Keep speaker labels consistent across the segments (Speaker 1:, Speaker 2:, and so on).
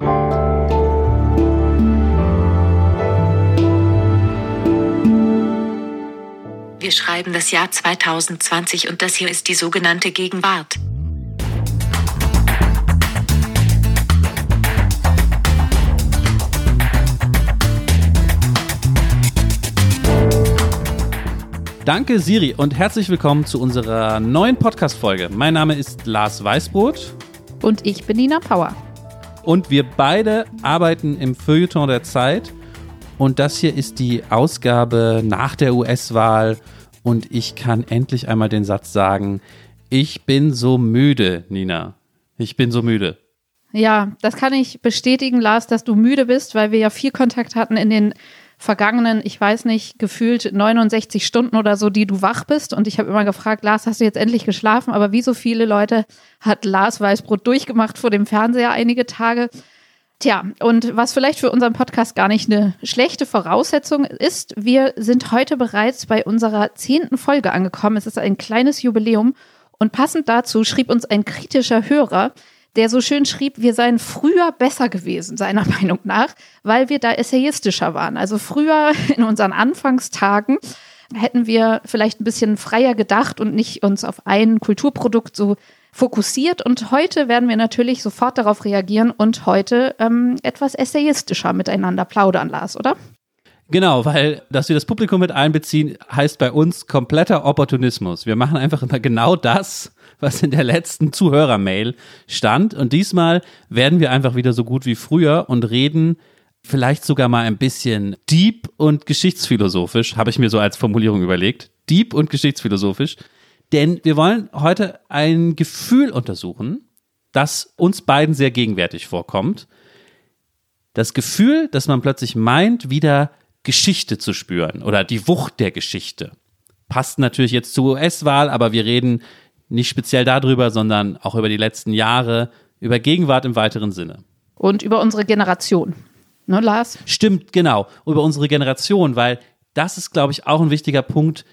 Speaker 1: Wir schreiben das Jahr 2020 und das hier ist die sogenannte Gegenwart.
Speaker 2: Danke Siri und herzlich willkommen zu unserer neuen Podcast-Folge. Mein Name ist Lars Weißbrot.
Speaker 3: Und ich bin Nina Power.
Speaker 2: Und wir beide arbeiten im Feuilleton der Zeit. Und das hier ist die Ausgabe nach der US-Wahl. Und ich kann endlich einmal den Satz sagen, ich bin so müde, Nina. Ich bin so müde.
Speaker 3: Ja, das kann ich bestätigen, Lars, dass du müde bist, weil wir ja viel Kontakt hatten in den vergangenen, ich weiß nicht, gefühlt 69 Stunden oder so, die du wach bist. Und ich habe immer gefragt, Lars, hast du jetzt endlich geschlafen? Aber wie so viele Leute hat Lars Weißbrot durchgemacht vor dem Fernseher einige Tage. Tja, und was vielleicht für unseren Podcast gar nicht eine schlechte Voraussetzung ist, wir sind heute bereits bei unserer zehnten Folge angekommen. Es ist ein kleines Jubiläum. Und passend dazu schrieb uns ein kritischer Hörer, der so schön schrieb, wir seien früher besser gewesen, seiner Meinung nach, weil wir da essayistischer waren. Also früher in unseren Anfangstagen hätten wir vielleicht ein bisschen freier gedacht und nicht uns auf ein Kulturprodukt so fokussiert. Und heute werden wir natürlich sofort darauf reagieren und heute ähm, etwas essayistischer miteinander plaudern, Lars, oder?
Speaker 2: Genau, weil, dass wir das Publikum mit einbeziehen, heißt bei uns kompletter Opportunismus. Wir machen einfach immer genau das, was in der letzten Zuhörermail stand. Und diesmal werden wir einfach wieder so gut wie früher und reden vielleicht sogar mal ein bisschen deep und geschichtsphilosophisch, habe ich mir so als Formulierung überlegt. Deep und geschichtsphilosophisch. Denn wir wollen heute ein Gefühl untersuchen, das uns beiden sehr gegenwärtig vorkommt. Das Gefühl, dass man plötzlich meint, wieder Geschichte zu spüren oder die Wucht der Geschichte. Passt natürlich jetzt zur US-Wahl, aber wir reden nicht speziell darüber, sondern auch über die letzten Jahre, über Gegenwart im weiteren Sinne.
Speaker 3: Und über unsere Generation. Ne, Lars?
Speaker 2: Stimmt, genau. Über unsere Generation, weil das ist, glaube ich, auch ein wichtiger Punkt.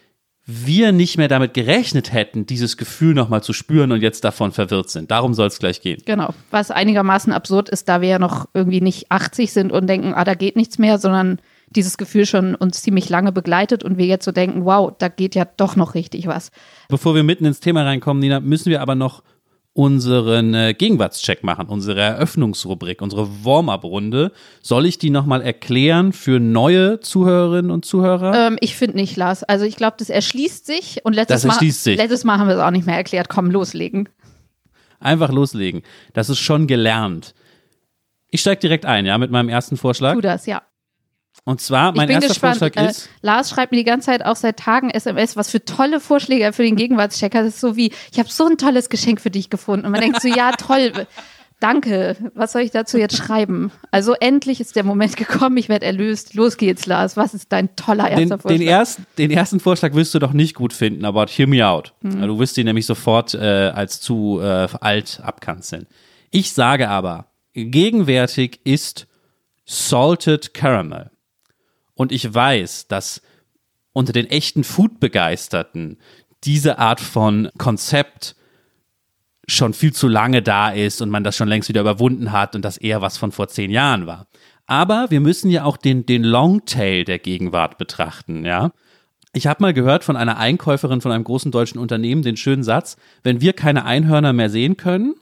Speaker 2: Wir nicht mehr damit gerechnet hätten, dieses Gefühl nochmal zu spüren und jetzt davon verwirrt sind. Darum soll es gleich gehen.
Speaker 3: Genau. Was einigermaßen absurd ist, da wir ja noch irgendwie nicht 80 sind und denken, ah, da geht nichts mehr, sondern dieses Gefühl schon uns ziemlich lange begleitet und wir jetzt so denken, wow, da geht ja doch noch richtig was.
Speaker 2: Bevor wir mitten ins Thema reinkommen, Nina, müssen wir aber noch unseren äh, Gegenwartscheck machen, unsere Eröffnungsrubrik, unsere Warm-up-Runde. Soll ich die nochmal erklären für neue Zuhörerinnen und Zuhörer?
Speaker 3: Ähm, ich finde nicht, Lars. Also ich glaube, das erschließt sich und letztes,
Speaker 2: das erschließt
Speaker 3: Mal,
Speaker 2: sich.
Speaker 3: letztes Mal haben wir es auch nicht mehr erklärt. Komm, loslegen.
Speaker 2: Einfach loslegen. Das ist schon gelernt. Ich steige direkt ein, ja, mit meinem ersten Vorschlag.
Speaker 3: Tu das, ja.
Speaker 2: Und zwar, mein erster gespannt. Vorschlag ist.
Speaker 3: Äh, Lars schreibt mir die ganze Zeit auch seit Tagen SMS, was für tolle Vorschläge er für den Gegenwartschecker. Das ist so wie, ich habe so ein tolles Geschenk für dich gefunden. Und man denkt so, ja, toll. Danke. Was soll ich dazu jetzt schreiben? Also endlich ist der Moment gekommen, ich werde erlöst. Los geht's, Lars. Was ist dein toller erster
Speaker 2: den,
Speaker 3: Vorschlag?
Speaker 2: Den, erst, den ersten Vorschlag wirst du doch nicht gut finden, aber hear me out. Mhm. Du wirst ihn nämlich sofort äh, als zu äh, alt abkanzeln. Ich sage aber, gegenwärtig ist Salted Caramel. Und ich weiß, dass unter den echten Food-Begeisterten diese Art von Konzept schon viel zu lange da ist und man das schon längst wieder überwunden hat und das eher was von vor zehn Jahren war. Aber wir müssen ja auch den, den Longtail der Gegenwart betrachten, ja. Ich habe mal gehört von einer Einkäuferin von einem großen deutschen Unternehmen den schönen Satz, wenn wir keine Einhörner mehr sehen können,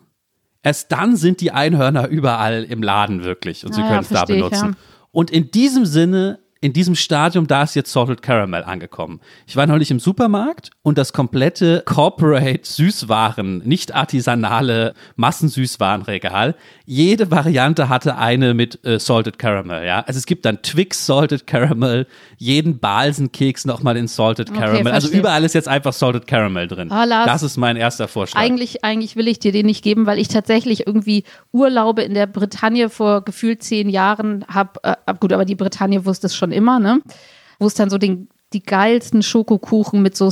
Speaker 2: erst dann sind die Einhörner überall im Laden wirklich und sie ah, können es da benutzen. Ich, ja. Und in diesem Sinne in diesem Stadium, da ist jetzt Salted Caramel angekommen. Ich war neulich im Supermarkt und das komplette Corporate Süßwaren, nicht artisanale Massensüßwarenregal, jede Variante hatte eine mit äh, Salted Caramel, ja. Also es gibt dann Twix Salted Caramel, jeden Balsenkeks nochmal in Salted Caramel. Okay, also überall ist jetzt einfach Salted Caramel drin. Oh, Lars, das ist mein erster Vorschlag.
Speaker 3: Eigentlich, eigentlich will ich dir den nicht geben, weil ich tatsächlich irgendwie Urlaube in der Bretagne vor gefühlt zehn Jahren habe. Äh, gut, aber die Bretagne wusste es schon schon immer, ne? Wo es dann so den, die geilsten Schokokuchen mit so,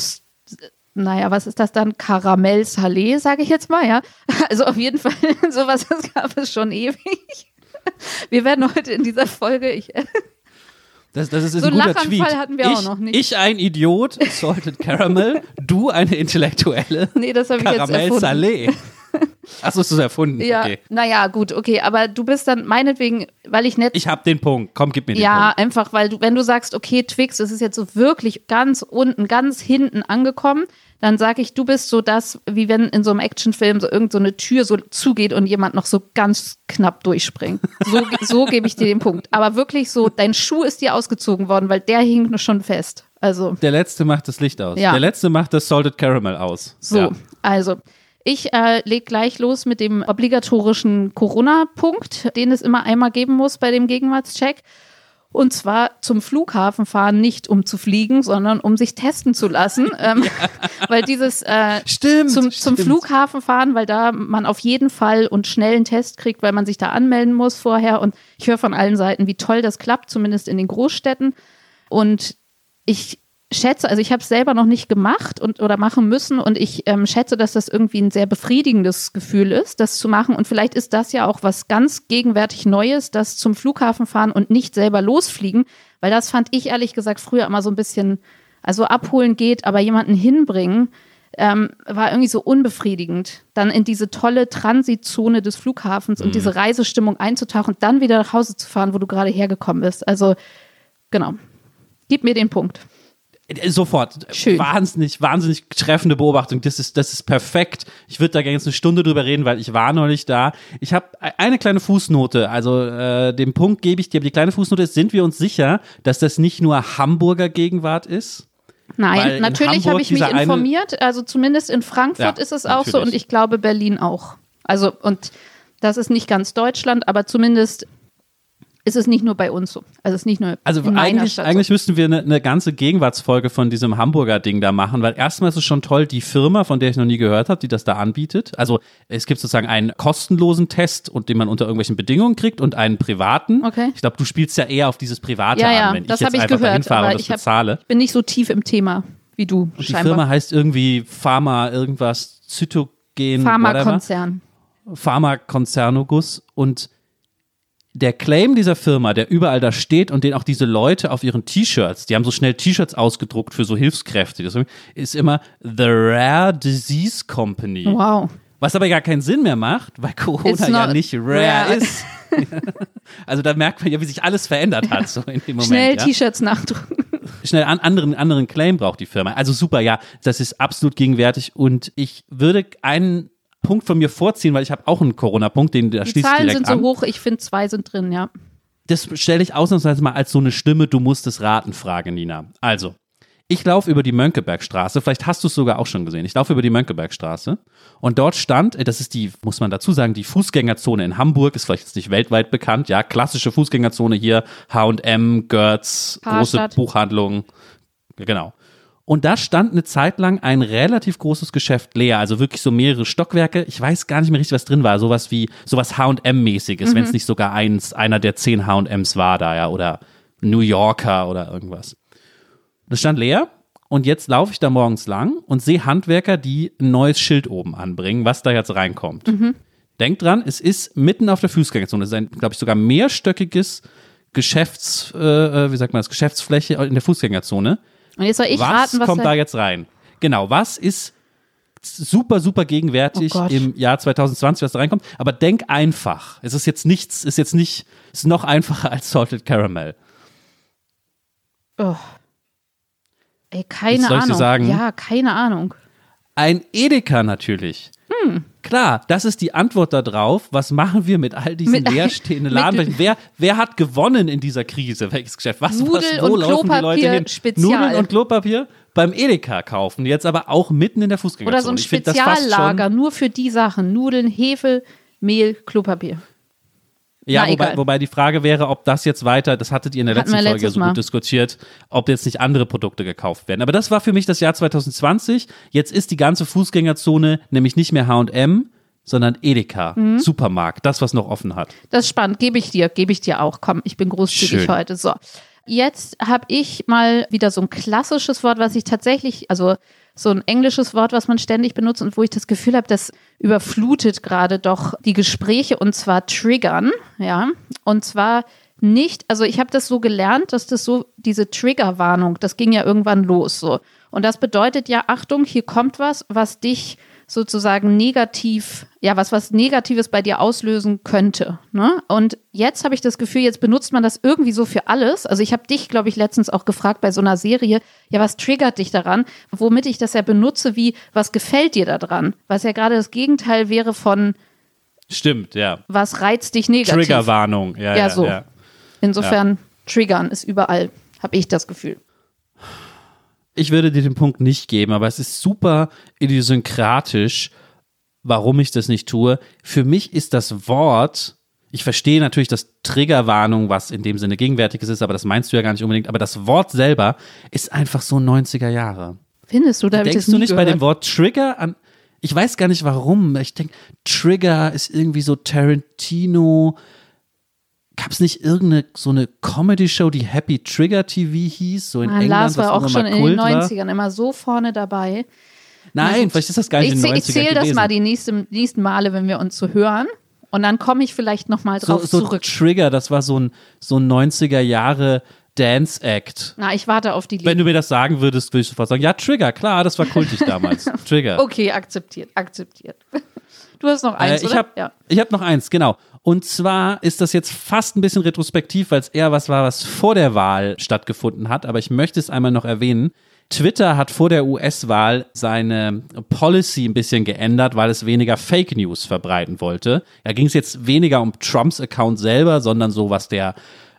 Speaker 3: naja, was ist das dann? Karamell Salé, sage ich jetzt mal, ja. Also auf jeden Fall, sowas das gab es schon ewig. Wir werden heute in dieser Folge, ich,
Speaker 2: das, das ist so ein guter Tweet.
Speaker 3: hatten wir
Speaker 2: ich,
Speaker 3: auch noch nicht.
Speaker 2: Ich ein Idiot, Salted Caramel, du eine Intellektuelle.
Speaker 3: Nee, das habe ich jetzt
Speaker 2: Caramel Salé. Achso, ist das erfunden?
Speaker 3: Ja,
Speaker 2: Okay.
Speaker 3: naja, gut, okay, aber du bist dann meinetwegen, weil ich nett.
Speaker 2: Ich hab den Punkt. Komm, gib mir den
Speaker 3: ja,
Speaker 2: Punkt.
Speaker 3: einfach, weil du, wenn du sagst, okay, Twix, es ist jetzt so wirklich ganz unten, ganz hinten angekommen, dann sage ich, du bist so das, wie wenn in so einem Actionfilm so irgend so eine Tür so zugeht und jemand noch so ganz knapp durchspringt. So, so gebe ich dir den Punkt. Aber wirklich so, dein Schuh ist dir ausgezogen worden, weil der hing schon fest. Also,
Speaker 2: Der letzte macht das Licht aus.
Speaker 3: Ja.
Speaker 2: Der letzte macht das Salted Caramel aus.
Speaker 3: so,
Speaker 2: Ja.
Speaker 3: also. Ich äh, leg gleich los mit dem obligatorischen Corona-Punkt, den es immer einmal geben muss bei dem Gegenwartscheck. Und zwar zum Flughafen fahren, nicht um zu fliegen, sondern um sich testen zu lassen. Ähm, Weil dieses äh,
Speaker 2: Stimmt.
Speaker 3: zum, zum
Speaker 2: stimmt.
Speaker 3: Flughafen fahren, weil da man auf jeden Fall und schnell einen Test kriegt, weil man sich da anmelden muss vorher. Und ich höre von allen Seiten, wie toll das klappt, zumindest in den Großstädten. Und ich schätze, also ich habe es selber noch nicht gemacht und oder machen müssen und ich ähm, schätze, dass das irgendwie ein sehr befriedigendes Gefühl ist, das zu machen. Und vielleicht ist das ja auch was ganz gegenwärtig Neues, das zum Flughafen fahren und nicht selber losfliegen, weil das fand ich ehrlich gesagt früher immer so ein bisschen, also abholen geht, aber jemanden hinbringen, ähm, war irgendwie so unbefriedigend, dann in diese tolle Transitzone des Flughafens und diese Reisestimmung einzutauchen und dann wieder nach Hause zu fahren, wo du gerade hergekommen bist. Also, genau. Gib mir den Punkt.
Speaker 2: Äh, Sofort.
Speaker 3: Schön.
Speaker 2: Wahnsinnig, wahnsinnig treffende Beobachtung. Das ist, das ist perfekt. Ich würde da gerne jetzt eine Stunde drüber reden, weil ich war neulich da. Ich habe eine kleine Fußnote. Also äh, den Punkt gebe ich dir. Aber die kleine Fußnote ist, sind wir uns sicher, dass das nicht nur Hamburger Gegenwart ist? Weil
Speaker 3: Nein,
Speaker 2: in
Speaker 3: natürlich habe ich mich informiert. Also zumindest in Frankfurt
Speaker 2: Ja,
Speaker 3: ist es auch so
Speaker 2: natürlich.
Speaker 3: und ich glaube Berlin auch. Also und das ist nicht ganz Deutschland, aber zumindest ist es nicht nur bei uns so. Also es ist nicht nur
Speaker 2: Also eigentlich,
Speaker 3: Stadt
Speaker 2: eigentlich
Speaker 3: so.
Speaker 2: müssten wir eine, eine ganze Gegenwartsfolge von diesem Hamburger Ding da machen, weil erstmal ist es schon toll, die Firma, von der ich noch nie gehört habe, die das da anbietet. Also es gibt sozusagen einen kostenlosen Test und den man unter irgendwelchen Bedingungen kriegt und einen privaten.
Speaker 3: Okay.
Speaker 2: Ich glaube, du spielst ja eher auf dieses private
Speaker 3: Ja, ja,
Speaker 2: an, wenn
Speaker 3: das
Speaker 2: ich jetzt
Speaker 3: habe ich
Speaker 2: einfach
Speaker 3: gehört,
Speaker 2: fahre und das
Speaker 3: ich hab-
Speaker 2: bezahle.
Speaker 3: Ich bin nicht so tief im Thema wie du
Speaker 2: Und die
Speaker 3: scheinbar.
Speaker 2: Firma heißt irgendwie Pharma irgendwas Zytogen.
Speaker 3: Pharmakonzern.
Speaker 2: Pharmakonzernugus und der Claim dieser Firma, der überall da steht und den auch diese Leute auf ihren T-Shirts, die haben so schnell T-Shirts ausgedruckt für so Hilfskräfte, das ist immer The Rare Disease Company.
Speaker 3: Wow.
Speaker 2: Was aber gar keinen Sinn mehr macht, weil Corona ja nicht rare,
Speaker 3: rare.
Speaker 2: ist. also da merkt man ja, wie sich alles verändert hat so in dem Moment.
Speaker 3: Schnell
Speaker 2: ja?
Speaker 3: T-Shirts nachdrucken.
Speaker 2: schnell an anderen, anderen Claim braucht die Firma. Also super, ja, das ist absolut gegenwärtig und ich würde einen Punkt von mir vorziehen, weil ich habe auch einen Corona-Punkt, den da
Speaker 3: Die
Speaker 2: schließt
Speaker 3: Zahlen
Speaker 2: direkt
Speaker 3: sind so
Speaker 2: an.
Speaker 3: hoch, ich finde zwei sind drin, ja.
Speaker 2: Das stelle ich ausnahmsweise mal als so eine Stimme, du musst es raten, Frage, Nina. Also, ich laufe über die Mönckebergstraße, vielleicht hast du es sogar auch schon gesehen. Ich laufe über die Mönckebergstraße und dort stand, äh, das ist die, muss man dazu sagen, die Fußgängerzone in Hamburg, ist vielleicht jetzt nicht weltweit bekannt, ja, klassische Fußgängerzone hier, H&M, Götz, große. Buchhandlungen, genau. Und da stand eine Zeit lang ein relativ großes Geschäft leer, also wirklich so mehrere Stockwerke. Ich weiß gar nicht mehr richtig, was drin war. Sowas wie, sowas H&M-mäßiges, wenn es nicht sogar eins, einer der zehn H&Ms war da, ja, oder New Yorker oder irgendwas. Das stand leer und jetzt laufe ich da morgens lang und sehe Handwerker, die ein neues Schild oben anbringen, was da jetzt reinkommt. Denkt dran, es ist mitten auf der Fußgängerzone. Es ist ein, glaube ich, sogar mehrstöckiges Geschäfts, äh, äh, wie sagt man das, Geschäftsfläche in der Fußgängerzone.
Speaker 3: Und jetzt soll ich
Speaker 2: was
Speaker 3: raten, was
Speaker 2: kommt
Speaker 3: da
Speaker 2: jetzt rein? Genau, was ist super, super gegenwärtig
Speaker 3: Oh
Speaker 2: im Jahr 2020, was da reinkommt? Aber denk einfach. Es ist jetzt nichts, ist jetzt nicht, ist noch einfacher als Salted Caramel.
Speaker 3: Oh. Ey, keine Ahnung.
Speaker 2: sagen?
Speaker 3: Ja, keine Ahnung.
Speaker 2: Ein Edeka natürlich.
Speaker 3: Hm.
Speaker 2: Klar, das ist die Antwort darauf. Was machen wir mit all diesen
Speaker 3: Mit-
Speaker 2: leerstehenden
Speaker 3: mit-
Speaker 2: Laden? Wer, wer hat gewonnen in dieser Krise? Welches Geschäft? Was,
Speaker 3: Nudel
Speaker 2: was, wo
Speaker 3: und
Speaker 2: laufen die Leute
Speaker 3: Klopapier
Speaker 2: hin?
Speaker 3: Spezial.
Speaker 2: Nudeln und Klopapier beim Edeka kaufen. Jetzt aber auch mitten in der Fußgängerzone.
Speaker 3: Oder so ein Speziallager, nur für die Sachen. Nudeln, Hefe, Mehl, Klopapier.
Speaker 2: Ja,
Speaker 3: Na,
Speaker 2: wobei, wobei die Frage wäre, ob das jetzt weiter, das hattet ihr in der
Speaker 3: Hatten
Speaker 2: letzten Folge so
Speaker 3: Mal.
Speaker 2: gut diskutiert, ob jetzt nicht andere Produkte gekauft werden. Aber das war für mich das Jahr 2020. Jetzt ist die ganze Fußgängerzone nämlich nicht mehr H&M, sondern Edeka,
Speaker 3: Mhm.
Speaker 2: Supermarkt, das, was noch offen hat.
Speaker 3: Das ist spannend. Gebe ich dir, gebe ich dir auch. Komm, ich bin großzügig
Speaker 2: Schön.
Speaker 3: heute. So. Jetzt habe ich mal wieder so ein klassisches Wort, was ich tatsächlich, also so ein englisches Wort, was man ständig benutzt und wo ich das Gefühl habe, das überflutet gerade doch die Gespräche und zwar triggern, ja. Und zwar nicht, also ich habe das so gelernt, dass das so, diese Triggerwarnung, das ging ja irgendwann los so. Und das bedeutet ja, Achtung, hier kommt was, was dich sozusagen negativ, ja, was was Negatives bei dir auslösen könnte. Ne? Und jetzt habe ich das Gefühl, jetzt benutzt man das irgendwie so für alles. Also ich habe dich, glaube ich, letztens auch gefragt bei so einer Serie, ja, was triggert dich daran? Womit ich das ja benutze, wie, was gefällt dir daran? Was ja gerade das Gegenteil wäre von,
Speaker 2: Stimmt, ja.
Speaker 3: was reizt dich negativ?
Speaker 2: Triggerwarnung. Ja,
Speaker 3: Ja,
Speaker 2: ja,
Speaker 3: so.
Speaker 2: ja.
Speaker 3: Insofern, triggern ist überall, habe ich das Gefühl.
Speaker 2: Ich würde dir den Punkt nicht geben, aber es ist super idiosynkratisch, warum ich das nicht tue. Für mich ist das Wort, ich verstehe natürlich das Triggerwarnung, was in dem Sinne gegenwärtiges ist, aber das meinst du ja gar nicht unbedingt. Aber das Wort selber ist einfach so 90er Jahre.
Speaker 3: Findest du, da
Speaker 2: Denkst du nicht
Speaker 3: gehört.
Speaker 2: bei dem Wort Trigger an. Ich weiß gar nicht warum. Ich denke, Trigger ist irgendwie so Tarantino. Gab es nicht irgendeine so eine Comedy-Show, die Happy Trigger TV hieß? So in
Speaker 3: Ah,
Speaker 2: England,
Speaker 3: Lars war auch schon in den
Speaker 2: Kult war?
Speaker 3: 90ern immer so vorne dabei.
Speaker 2: Nein, vielleicht ist das gar nicht
Speaker 3: Ich,
Speaker 2: in den
Speaker 3: zäh-
Speaker 2: 90ern
Speaker 3: ich zähle das mal die nächsten, nächsten Male, wenn wir uns so hören. Und dann komme ich vielleicht nochmal
Speaker 2: so,
Speaker 3: drauf
Speaker 2: so
Speaker 3: zurück.
Speaker 2: Trigger, das war so ein, so ein 90er Jahre Dance-Act.
Speaker 3: Na, ich warte auf die
Speaker 2: Wenn
Speaker 3: Liebe.
Speaker 2: du mir das sagen würdest, würde ich sofort sagen, ja, Trigger, klar, das war kultig damals. Trigger.
Speaker 3: Okay, akzeptiert, akzeptiert. Du hast noch eins,
Speaker 2: Äh, ich
Speaker 3: oder?
Speaker 2: habe
Speaker 3: ja.
Speaker 2: ich hab noch eins, genau. Und zwar ist das jetzt fast ein bisschen retrospektiv, weil es eher was war, was vor der Wahl stattgefunden hat. Aber ich möchte es einmal noch erwähnen. Twitter hat vor der US-Wahl seine Policy ein bisschen geändert, weil es weniger Fake News verbreiten wollte. Da ging es jetzt weniger um Trumps Account selber, sondern so, was der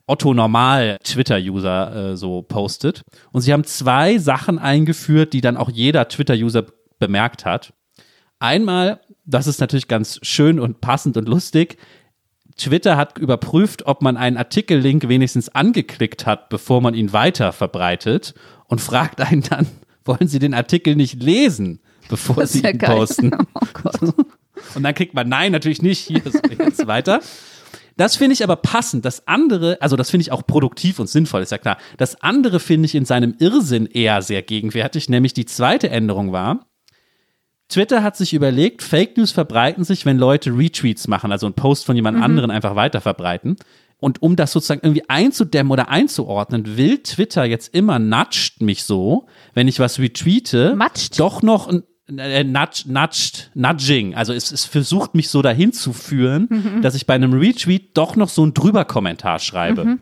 Speaker 2: Otto Normal Twitter-User äh, so postet. Und sie haben zwei Sachen eingeführt, die dann auch jeder Twitter-User bemerkt hat. Einmal, das ist natürlich ganz schön und passend und lustig. Twitter hat überprüft, ob man einen Artikellink wenigstens angeklickt hat, bevor man ihn weiter verbreitet und fragt einen dann, wollen Sie den Artikel nicht lesen, bevor Sie
Speaker 3: ja
Speaker 2: ihn
Speaker 3: geil.
Speaker 2: posten?
Speaker 3: Oh.
Speaker 2: Und dann kriegt man, nein, natürlich nicht, hier ist jetzt weiter. Das finde ich aber passend. Das andere, also das finde ich auch produktiv und sinnvoll, ist ja klar. Das andere finde ich in seinem Irrsinn eher sehr gegenwärtig, nämlich die zweite Änderung war, Twitter hat sich überlegt, Fake News verbreiten sich, wenn Leute Retweets machen, also einen Post von jemand anderen einfach weiter verbreiten. Und um das sozusagen irgendwie einzudämmen oder einzuordnen, will Twitter jetzt immer nudgt mich so, wenn ich was retweete,
Speaker 3: Matscht?
Speaker 2: doch noch ein äh, nudge, nudged, nudging. Also es, es versucht mich so dahin zu führen,
Speaker 3: Mhm.
Speaker 2: dass ich bei einem Retweet doch noch so einen Drüber-Kommentar schreibe.
Speaker 3: Mhm.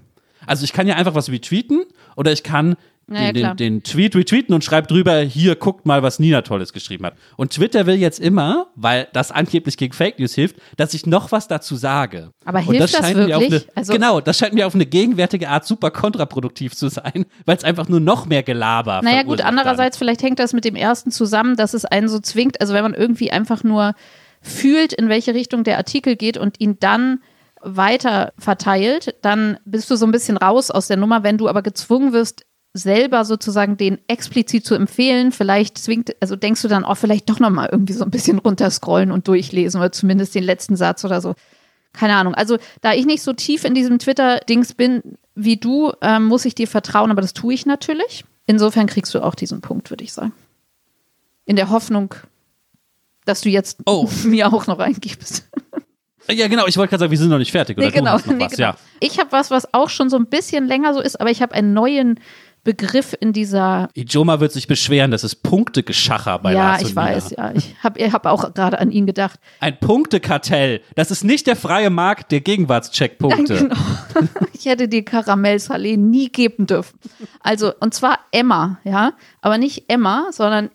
Speaker 2: Also ich kann ja einfach was retweeten oder ich kann
Speaker 3: Ja, ja,
Speaker 2: den, den, den Tweet retweeten und schreibe drüber, hier, guckt mal, was Nina Tolles geschrieben hat. Und Twitter will jetzt immer, weil das angeblich gegen Fake News hilft, dass ich noch was dazu sage.
Speaker 3: Aber
Speaker 2: und
Speaker 3: hilft das
Speaker 2: scheint Mir auf
Speaker 3: wirklich?
Speaker 2: eine,
Speaker 3: Also-
Speaker 2: genau, das scheint mir auf eine gegenwärtige Art super kontraproduktiv zu sein, weil es einfach nur noch mehr Gelaber
Speaker 3: Naja, gut,
Speaker 2: verursacht dann.
Speaker 3: andererseits, vielleicht hängt das mit dem ersten zusammen, dass es einen so zwingt, also wenn man irgendwie einfach nur fühlt, in welche Richtung der Artikel geht und ihn dann weiter verteilt, dann bist du so ein bisschen raus aus der Nummer. Wenn du aber gezwungen wirst, selber sozusagen den explizit zu empfehlen, vielleicht zwingt, also denkst du dann, oh, vielleicht doch nochmal irgendwie so ein bisschen runterscrollen und durchlesen oder zumindest den letzten Satz oder so. Keine Ahnung. Also, da ich nicht so tief in diesem Twitter-Dings bin wie du, ähm, muss ich dir vertrauen, aber das tue ich natürlich. Insofern kriegst du auch diesen Punkt, würde ich sagen. In der Hoffnung, dass du jetzt
Speaker 2: Oh.
Speaker 3: mir auch noch eingibst.
Speaker 2: Ja, genau, ich wollte gerade sagen, wir sind noch nicht fertig. Oder
Speaker 3: Nee, genau. nee, genau.
Speaker 2: ja.
Speaker 3: Ich habe was, was auch schon so ein bisschen länger so ist, aber ich habe einen neuen Begriff in dieser.
Speaker 2: Ijoma wird sich beschweren, das ist Punktegeschacher bei
Speaker 3: ja, ich weiß, ja. Ich habe hab auch gerade an ihn gedacht.
Speaker 2: Ein Punktekartell. Das ist nicht der freie Markt der Gegenwartscheckpunkte.
Speaker 3: Genau. Ich hätte dir Karamell-Salé nie geben dürfen. Also, und zwar Emma, ja. Aber nicht Emma, sondern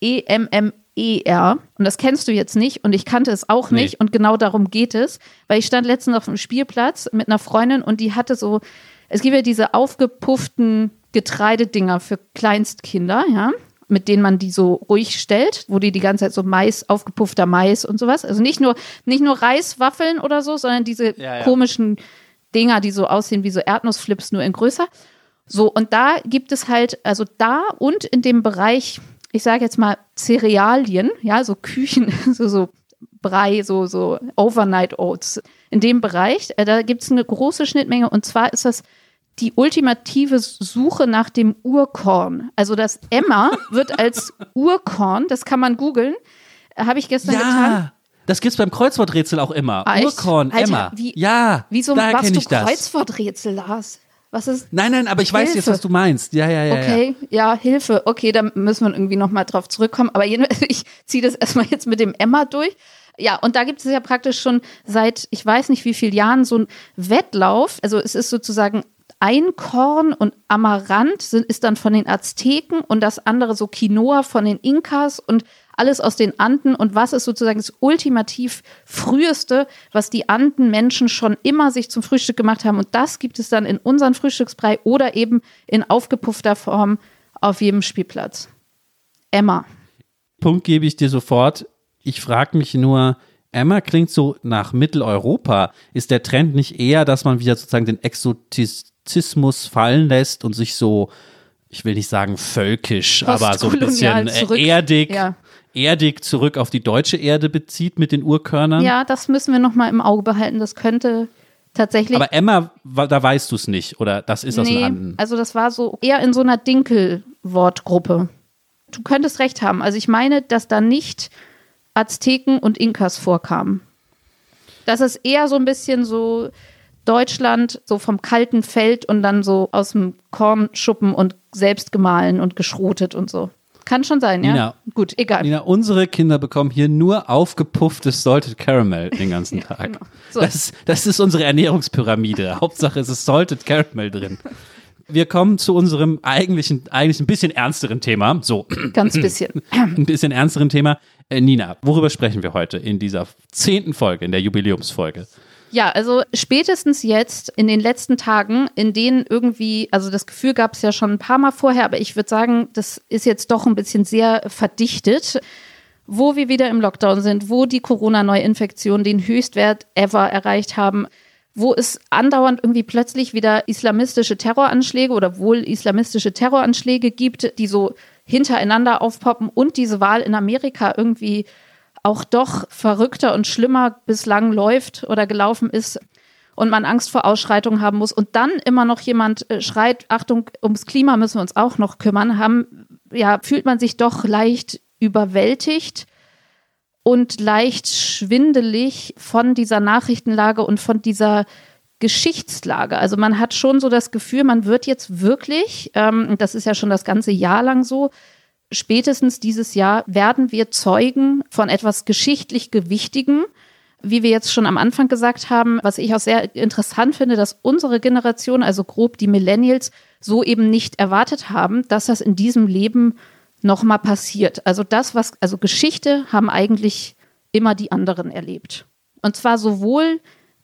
Speaker 3: E-M-M-E-R. Und das kennst du jetzt nicht und ich kannte es auch
Speaker 2: Nee.
Speaker 3: nicht. Und genau darum geht es. Weil ich stand letztens auf dem Spielplatz mit einer Freundin und die hatte so, es gibt ja diese aufgepufften Getreidedinger für Kleinstkinder, ja. Mit denen man die so ruhig stellt, wo die die ganze Zeit so Mais, aufgepuffter Mais und sowas. Also nicht nur, nicht nur Reiswaffeln oder so, sondern diese
Speaker 2: Ja, ja.
Speaker 3: komischen Dinger, die so aussehen wie so Erdnussflips, nur in größer. So, und da gibt es halt, also da und in dem Bereich, ich sage jetzt mal Cerealien, ja, so Küchen, so, so Brei, so, so Overnight Oats. In dem Bereich, äh, da gibt es eine große Schnittmenge und zwar ist das die ultimative Suche nach dem Urkorn. Also das Emma wird als Urkorn, das kann man googeln, habe ich gestern getan.
Speaker 2: Ja, das gibt's beim Kreuzworträtsel auch immer.
Speaker 3: Ah?
Speaker 2: Urkorn,
Speaker 3: Alter,
Speaker 2: Emma.
Speaker 3: wie-
Speaker 2: ja,
Speaker 3: Wieso machst du
Speaker 2: ich das.
Speaker 3: Kreuzworträtsel, Lars? Was ist?
Speaker 2: Nein, nein, aber ich weiß jetzt,
Speaker 3: Hilfe.
Speaker 2: was du meinst. Ja, ja, ja. ja.
Speaker 3: Okay, ja, Hilfe. Okay, da müssen wir irgendwie nochmal drauf zurückkommen. Aber ich ziehe das erstmal jetzt mit dem Emma durch. Ja, und da gibt es ja praktisch schon seit, ich weiß nicht wie vielen Jahren, so ein Wettlauf. Also es ist sozusagen Einkorn und Amaranth sind, ist dann von den Azteken und das andere so Quinoa von den Inkas und alles aus den Anden. Und was ist sozusagen das ultimativ früheste, was die Anden-Menschen schon immer sich zum Frühstück gemacht haben? Und das gibt es dann in unseren Frühstücksbrei oder eben in aufgepuffter Form auf jedem Spielplatz. Emma.
Speaker 2: Punkt gebe ich dir sofort. Ich frage mich nur, Emma klingt so nach Mitteleuropa. Ist der Trend nicht eher, dass man wieder sozusagen den Exotizismus fallen lässt und sich so, ich will nicht sagen völkisch, aber so ein bisschen äh, erdig,
Speaker 3: Ja.
Speaker 2: erdig zurück auf die deutsche Erde bezieht mit den Urkörnern?
Speaker 3: Ja, das müssen wir nochmal im Auge behalten. Das könnte tatsächlich.
Speaker 2: Aber Emma, da weißt du es nicht, oder das ist aus den
Speaker 3: nee,
Speaker 2: Anden.
Speaker 3: also das war so eher in so einer Dinkel-Wortgruppe. Du könntest recht haben. Also ich meine, dass da nicht Azteken und Inkas vorkamen. Das ist eher so ein bisschen so Deutschland, so vom kalten Feld und dann so aus dem Kornschuppen und selbst gemahlen und geschrotet und so. Kann schon sein, ja?
Speaker 2: Nina.
Speaker 3: Gut, egal.
Speaker 2: Nina, unsere Kinder bekommen hier nur aufgepufftes Salted Caramel den ganzen Tag.
Speaker 3: genau. So.
Speaker 2: Das, das ist unsere Ernährungspyramide. Hauptsache es ist Salted Caramel drin. Wir kommen zu unserem eigentlichen, eigentlich ein bisschen ernsteren Thema. So,
Speaker 3: Ganz bisschen.
Speaker 2: ein bisschen ernsteren Thema. Äh, Nina, worüber sprechen wir heute in dieser zehnten Folge, in der Jubiläumsfolge?
Speaker 3: Ja, also spätestens jetzt in den letzten Tagen, in denen irgendwie, also das Gefühl gab es ja schon ein paar Mal vorher, aber ich würde sagen, das ist jetzt doch ein bisschen sehr verdichtet, wo wir wieder im Lockdown sind, wo die Corona-Neuinfektionen den Höchstwert ever erreicht haben, wo es andauernd irgendwie plötzlich wieder islamistische Terroranschläge oder wohl islamistische Terroranschläge gibt, die so hintereinander aufpoppen und diese Wahl in Amerika irgendwie auch doch verrückter und schlimmer bislang läuft oder gelaufen ist und man Angst vor Ausschreitungen haben muss und dann immer noch jemand äh, schreit, Achtung, ums Klima müssen wir uns auch noch kümmern, haben, ja, fühlt man sich doch leicht überwältigt und leicht schwindelig von dieser Nachrichtenlage und von dieser Geschichtslage. Also man hat schon so das Gefühl, man wird jetzt wirklich, ähm, das ist ja schon das ganze Jahr lang so, spätestens dieses Jahr werden wir Zeugen von etwas geschichtlich Gewichtigem. Wie wir jetzt schon am Anfang gesagt haben, was ich auch sehr interessant finde, dass unsere Generation, also grob die Millennials, so eben nicht erwartet haben, dass das in diesem Leben nochmal passiert. Also das, was, also Geschichte haben eigentlich immer die anderen erlebt. Und zwar sowohl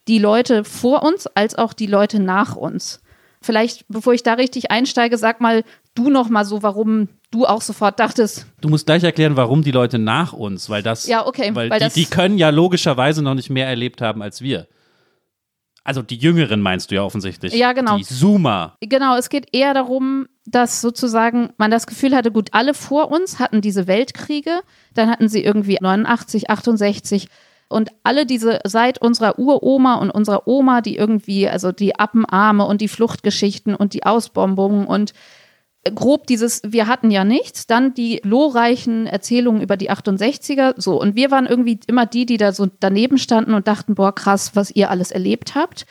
Speaker 3: die Leute vor uns als auch die Leute nach uns. Vielleicht, bevor ich da richtig einsteige, sag mal du noch mal so, warum du auch sofort dachtest,
Speaker 2: Du musst gleich erklären, warum die Leute nach uns, weil das,
Speaker 3: Ja, okay,
Speaker 2: weil,
Speaker 3: weil
Speaker 2: die, die können ja logischerweise noch nicht mehr erlebt haben als wir. Also die Jüngeren meinst du ja offensichtlich.
Speaker 3: Ja, genau.
Speaker 2: Die Zoomer.
Speaker 3: Genau, es geht eher darum, dass sozusagen man das Gefühl hatte, gut, alle vor uns hatten diese Weltkriege, dann hatten sie irgendwie 89, 68 und alle diese seit unserer Uroma und unserer Oma, die irgendwie, also die Appenarme und die Fluchtgeschichten und die Ausbombungen und grob dieses, wir hatten ja nichts, dann die glorreichen Erzählungen über die 68er, so. Und wir waren irgendwie immer die, die da so daneben standen und dachten, boah, krass, was ihr alles erlebt habt.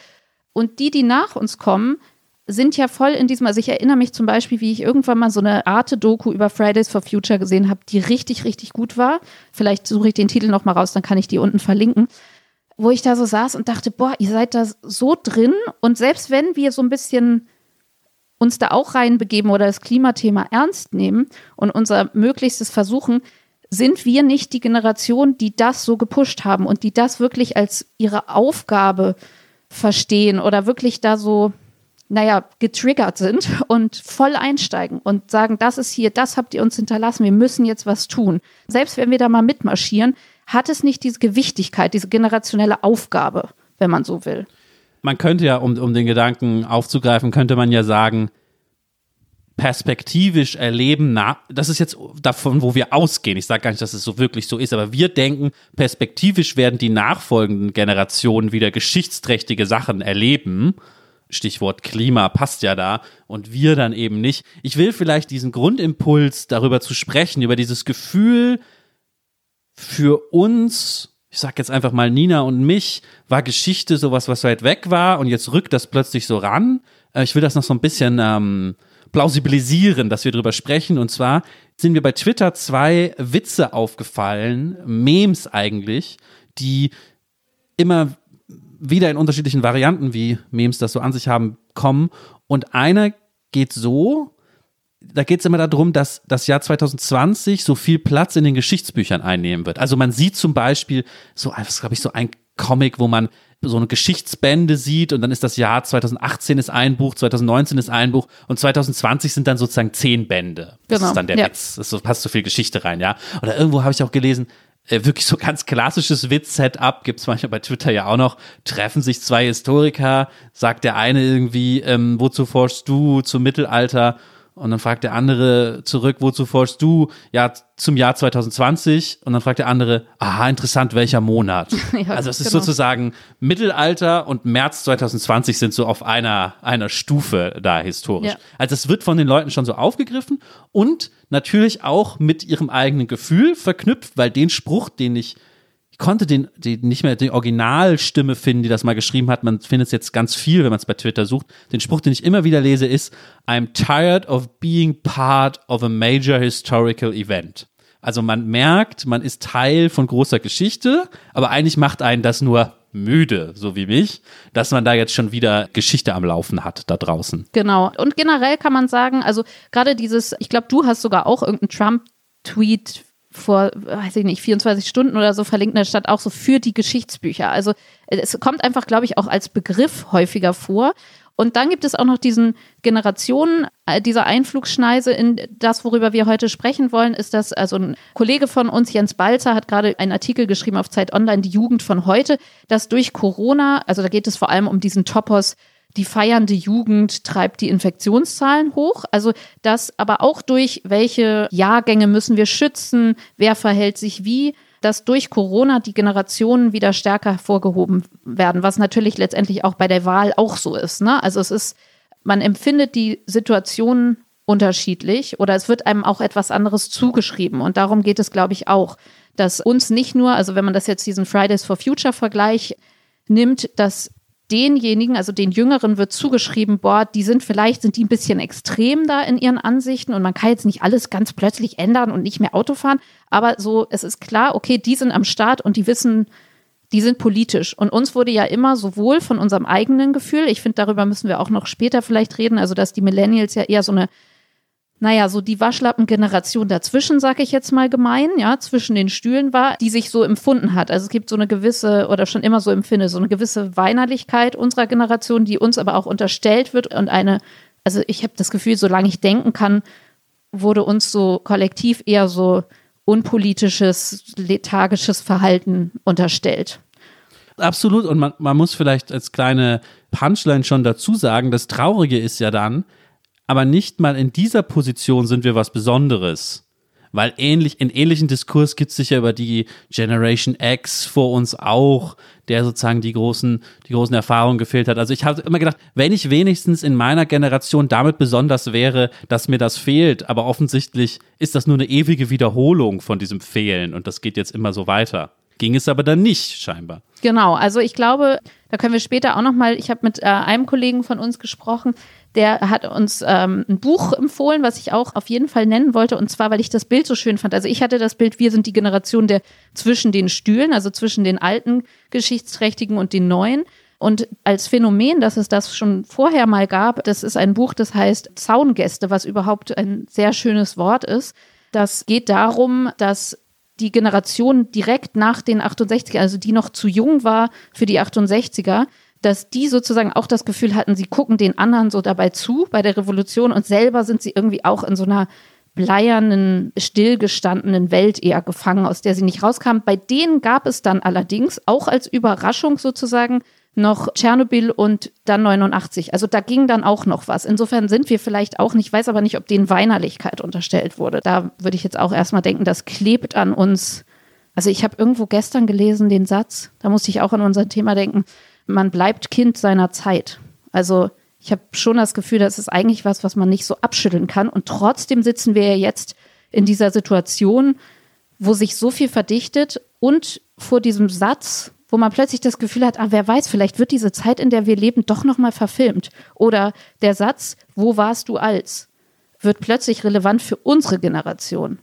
Speaker 3: Und die, die nach uns kommen, sind ja voll in diesem, also ich erinnere mich zum Beispiel, wie ich irgendwann mal so eine Arte-Doku über Fridays for Future gesehen habe, die richtig, richtig gut war. Vielleicht suche ich den Titel noch mal raus, dann kann ich die unten verlinken. Wo ich da so saß und dachte, boah, ihr seid da so drin und selbst wenn wir so ein bisschen uns da auch reinbegeben oder das Klimathema ernst nehmen und unser Möglichstes versuchen, sind wir nicht die Generation, die das so gepusht haben und die das wirklich als ihre Aufgabe verstehen oder wirklich da so, naja, getriggert sind und voll einsteigen und sagen, das ist hier, das habt ihr uns hinterlassen, wir müssen jetzt was tun. Selbst wenn wir da mal mitmarschieren, hat es nicht diese Gewichtigkeit, diese generationelle Aufgabe, wenn man so will.
Speaker 2: Man könnte ja, um, um den Gedanken aufzugreifen, könnte man ja sagen, perspektivisch erleben, na, das ist jetzt davon, wo wir ausgehen. Ich sage gar nicht, dass es so wirklich so ist, aber wir denken, perspektivisch werden die nachfolgenden Generationen wieder geschichtsträchtige Sachen erleben. Stichwort Klima passt ja da und wir dann eben nicht. Ich will vielleicht diesen Grundimpuls darüber zu sprechen, über dieses Gefühl für uns ich sag jetzt einfach mal Nina und mich, war Geschichte sowas, was weit weg war und jetzt rückt das plötzlich so ran. Äh, ich will das noch so ein bisschen ähm, plausibilisieren, dass wir drüber sprechen. Und zwar sind mir bei Twitter zwei Witze aufgefallen, Memes eigentlich, die immer wieder in unterschiedlichen Varianten, wie Memes das so an sich haben, kommen. Und einer geht so, da geht es immer darum, dass das Jahr 2020 so viel Platz in den Geschichtsbüchern einnehmen wird. Also man sieht zum Beispiel so, was glaube ich, so ein Comic, wo man so eine Geschichtsbände sieht und dann ist das Jahr 2018 ist ein Buch, 2019 ist ein Buch und 2020 sind dann sozusagen zehn Bände. Das genau. ist dann der ja. Witz. Das passt so viel Geschichte rein, ja. Oder irgendwo habe ich auch gelesen, äh, wirklich so ganz klassisches Witz-Setup, gibt es manchmal bei Twitter ja auch noch, treffen sich zwei Historiker, sagt der eine irgendwie, ähm, wozu forschst du zum Mittelalter? Und dann fragt der andere zurück, wozu forschst du? Ja, zum Jahr 2020. Und dann fragt der andere, aha, interessant, welcher Monat? ja, also es ist genau. sozusagen Mittelalter und März 2020 sind so auf einer, einer Stufe da historisch. Ja. Also es wird von den Leuten schon so aufgegriffen und natürlich auch mit ihrem eigenen Gefühl verknüpft, weil den Spruch, den ich konnte den, den nicht mehr die Originalstimme finden, die das mal geschrieben hat. Man findet es jetzt ganz viel, wenn man es bei Twitter sucht. Den Spruch, den ich immer wieder lese, ist I'm tired of being part of a major historical event. Also man merkt, man ist Teil von großer Geschichte, aber eigentlich macht einen das nur müde, so wie mich, dass man da jetzt schon wieder Geschichte am Laufen hat da draußen.
Speaker 3: Genau. Und generell kann man sagen, also gerade dieses, ich glaube, du hast sogar auch irgendeinen Trump-Tweet vor, weiß ich nicht, 24 Stunden oder so verlinkt in der Stadt auch so für die Geschichtsbücher. Also es kommt einfach, glaube ich, auch als Begriff häufiger vor. Und dann gibt es auch noch diesen Generationen, äh, dieser Einflugschneise in das, worüber wir heute sprechen wollen, ist das, also ein Kollege von uns, Jens Balzer, hat gerade einen Artikel geschrieben auf Zeit Online, die Jugend von heute, dass durch Corona, also da geht es vor allem um diesen Topos die feiernde Jugend treibt die Infektionszahlen hoch. Also das aber auch durch welche Jahrgänge müssen wir schützen, wer verhält sich wie, dass durch Corona die Generationen wieder stärker hervorgehoben werden, was natürlich letztendlich auch bei der Wahl auch so ist. Ne? Also es ist, man empfindet die Situation unterschiedlich oder es wird einem auch etwas anderes zugeschrieben. Und darum geht es, glaube ich, auch, dass uns nicht nur, also wenn man das jetzt diesen Fridays for Future Vergleich nimmt, dass denjenigen, also den Jüngeren wird zugeschrieben, boah, die sind vielleicht, sind die ein bisschen extrem da in ihren Ansichten und man kann jetzt nicht alles ganz plötzlich ändern und nicht mehr Auto fahren, aber so, es ist klar, okay, die sind am Start und die wissen, die sind politisch. Und uns wurde ja immer sowohl von unserem eigenen Gefühl, ich finde, darüber müssen wir auch noch später vielleicht reden, also dass die Millennials ja eher so eine naja, so die Waschlappengeneration dazwischen, sag ich jetzt mal gemein, ja, zwischen den Stühlen war, die sich so empfunden hat. Also es gibt so eine gewisse, oder schon immer so empfinde, so eine gewisse Weinerlichkeit unserer Generation, die uns aber auch unterstellt wird und eine, also ich habe das Gefühl, solange ich denken kann, wurde uns so kollektiv eher so unpolitisches, lethargisches Verhalten unterstellt.
Speaker 2: Absolut. Und man, man muss vielleicht als kleine Punchline schon dazu sagen, das Traurige ist ja dann, aber nicht mal in dieser Position sind wir was Besonderes. Weil ähnlich, in ähnlichen Diskurs gibt es sicher über die Generation X vor uns auch, der sozusagen die großen, die großen Erfahrungen gefehlt hat. Also ich habe immer gedacht, wenn ich wenigstens in meiner Generation damit besonders wäre, dass mir das fehlt, aber offensichtlich ist das nur eine ewige Wiederholung von diesem Fehlen und das geht jetzt immer so weiter. Ging es aber dann nicht, scheinbar.
Speaker 3: Genau, also ich glaube, da können wir später auch nochmal, ich habe mit äh, einem Kollegen von uns gesprochen, der hat uns ähm, ein Buch empfohlen, was ich auch auf jeden Fall nennen wollte. Und zwar, weil ich das Bild so schön fand. Also ich hatte das Bild, wir sind die Generation der zwischen den Stühlen, also zwischen den alten Geschichtsträchtigen und den neuen. Und als Phänomen, dass es das schon vorher mal gab, das ist ein Buch, das heißt Zaungäste, was überhaupt ein sehr schönes Wort ist. Das geht darum, dass die Generation direkt nach den 68er, also die noch zu jung war für die 68er, dass die sozusagen auch das Gefühl hatten, sie gucken den anderen so dabei zu bei der Revolution und selber sind sie irgendwie auch in so einer bleiernen, stillgestandenen Welt eher gefangen, aus der sie nicht rauskamen. Bei denen gab es dann allerdings auch als Überraschung sozusagen noch Tschernobyl und dann 89. Also da ging dann auch noch was. Insofern sind wir vielleicht auch nicht, weiß aber nicht, ob denen Weinerlichkeit unterstellt wurde. Da würde ich jetzt auch erstmal denken, das klebt an uns. Also ich habe irgendwo gestern gelesen den Satz, da musste ich auch an unser Thema denken, man bleibt Kind seiner Zeit. Also ich habe schon das Gefühl, das ist eigentlich was, was man nicht so abschütteln kann. Und trotzdem sitzen wir ja jetzt in dieser Situation, wo sich so viel verdichtet und vor diesem Satz, wo man plötzlich das Gefühl hat, ah, wer weiß, vielleicht wird diese Zeit, in der wir leben, doch nochmal verfilmt. Oder der Satz, wo warst du als, wird plötzlich relevant für unsere Generation.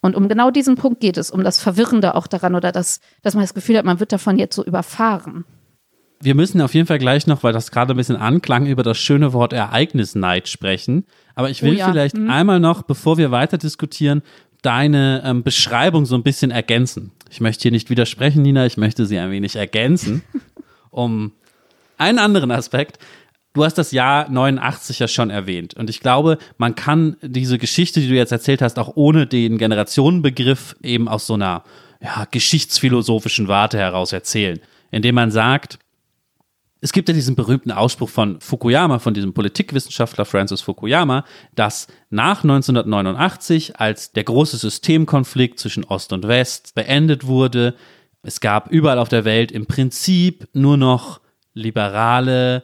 Speaker 3: Und um genau diesen Punkt geht es, um das Verwirrende auch daran oder das, dass man das Gefühl hat, man wird davon jetzt so überfahren.
Speaker 2: Wir müssen auf jeden Fall gleich noch, weil das gerade ein bisschen anklang, über das schöne Wort Ereignisneid sprechen. Aber ich will oh ja. vielleicht hm. einmal noch, bevor wir weiter diskutieren, deine ähm, Beschreibung so ein bisschen ergänzen. Ich möchte hier nicht widersprechen, Nina, ich möchte sie ein wenig ergänzen, um einen anderen Aspekt. Du hast das Jahr 89 ja schon erwähnt. Und ich glaube, man kann diese Geschichte, die du jetzt erzählt hast, auch ohne den Generationenbegriff eben aus so einer ja, geschichtsphilosophischen Warte heraus erzählen. Indem man sagt, es gibt ja diesen berühmten Ausspruch von Fukuyama, von diesem Politikwissenschaftler Francis Fukuyama, dass nach 1989, als der große Systemkonflikt zwischen Ost und West beendet wurde, es gab überall auf der Welt im Prinzip nur noch liberale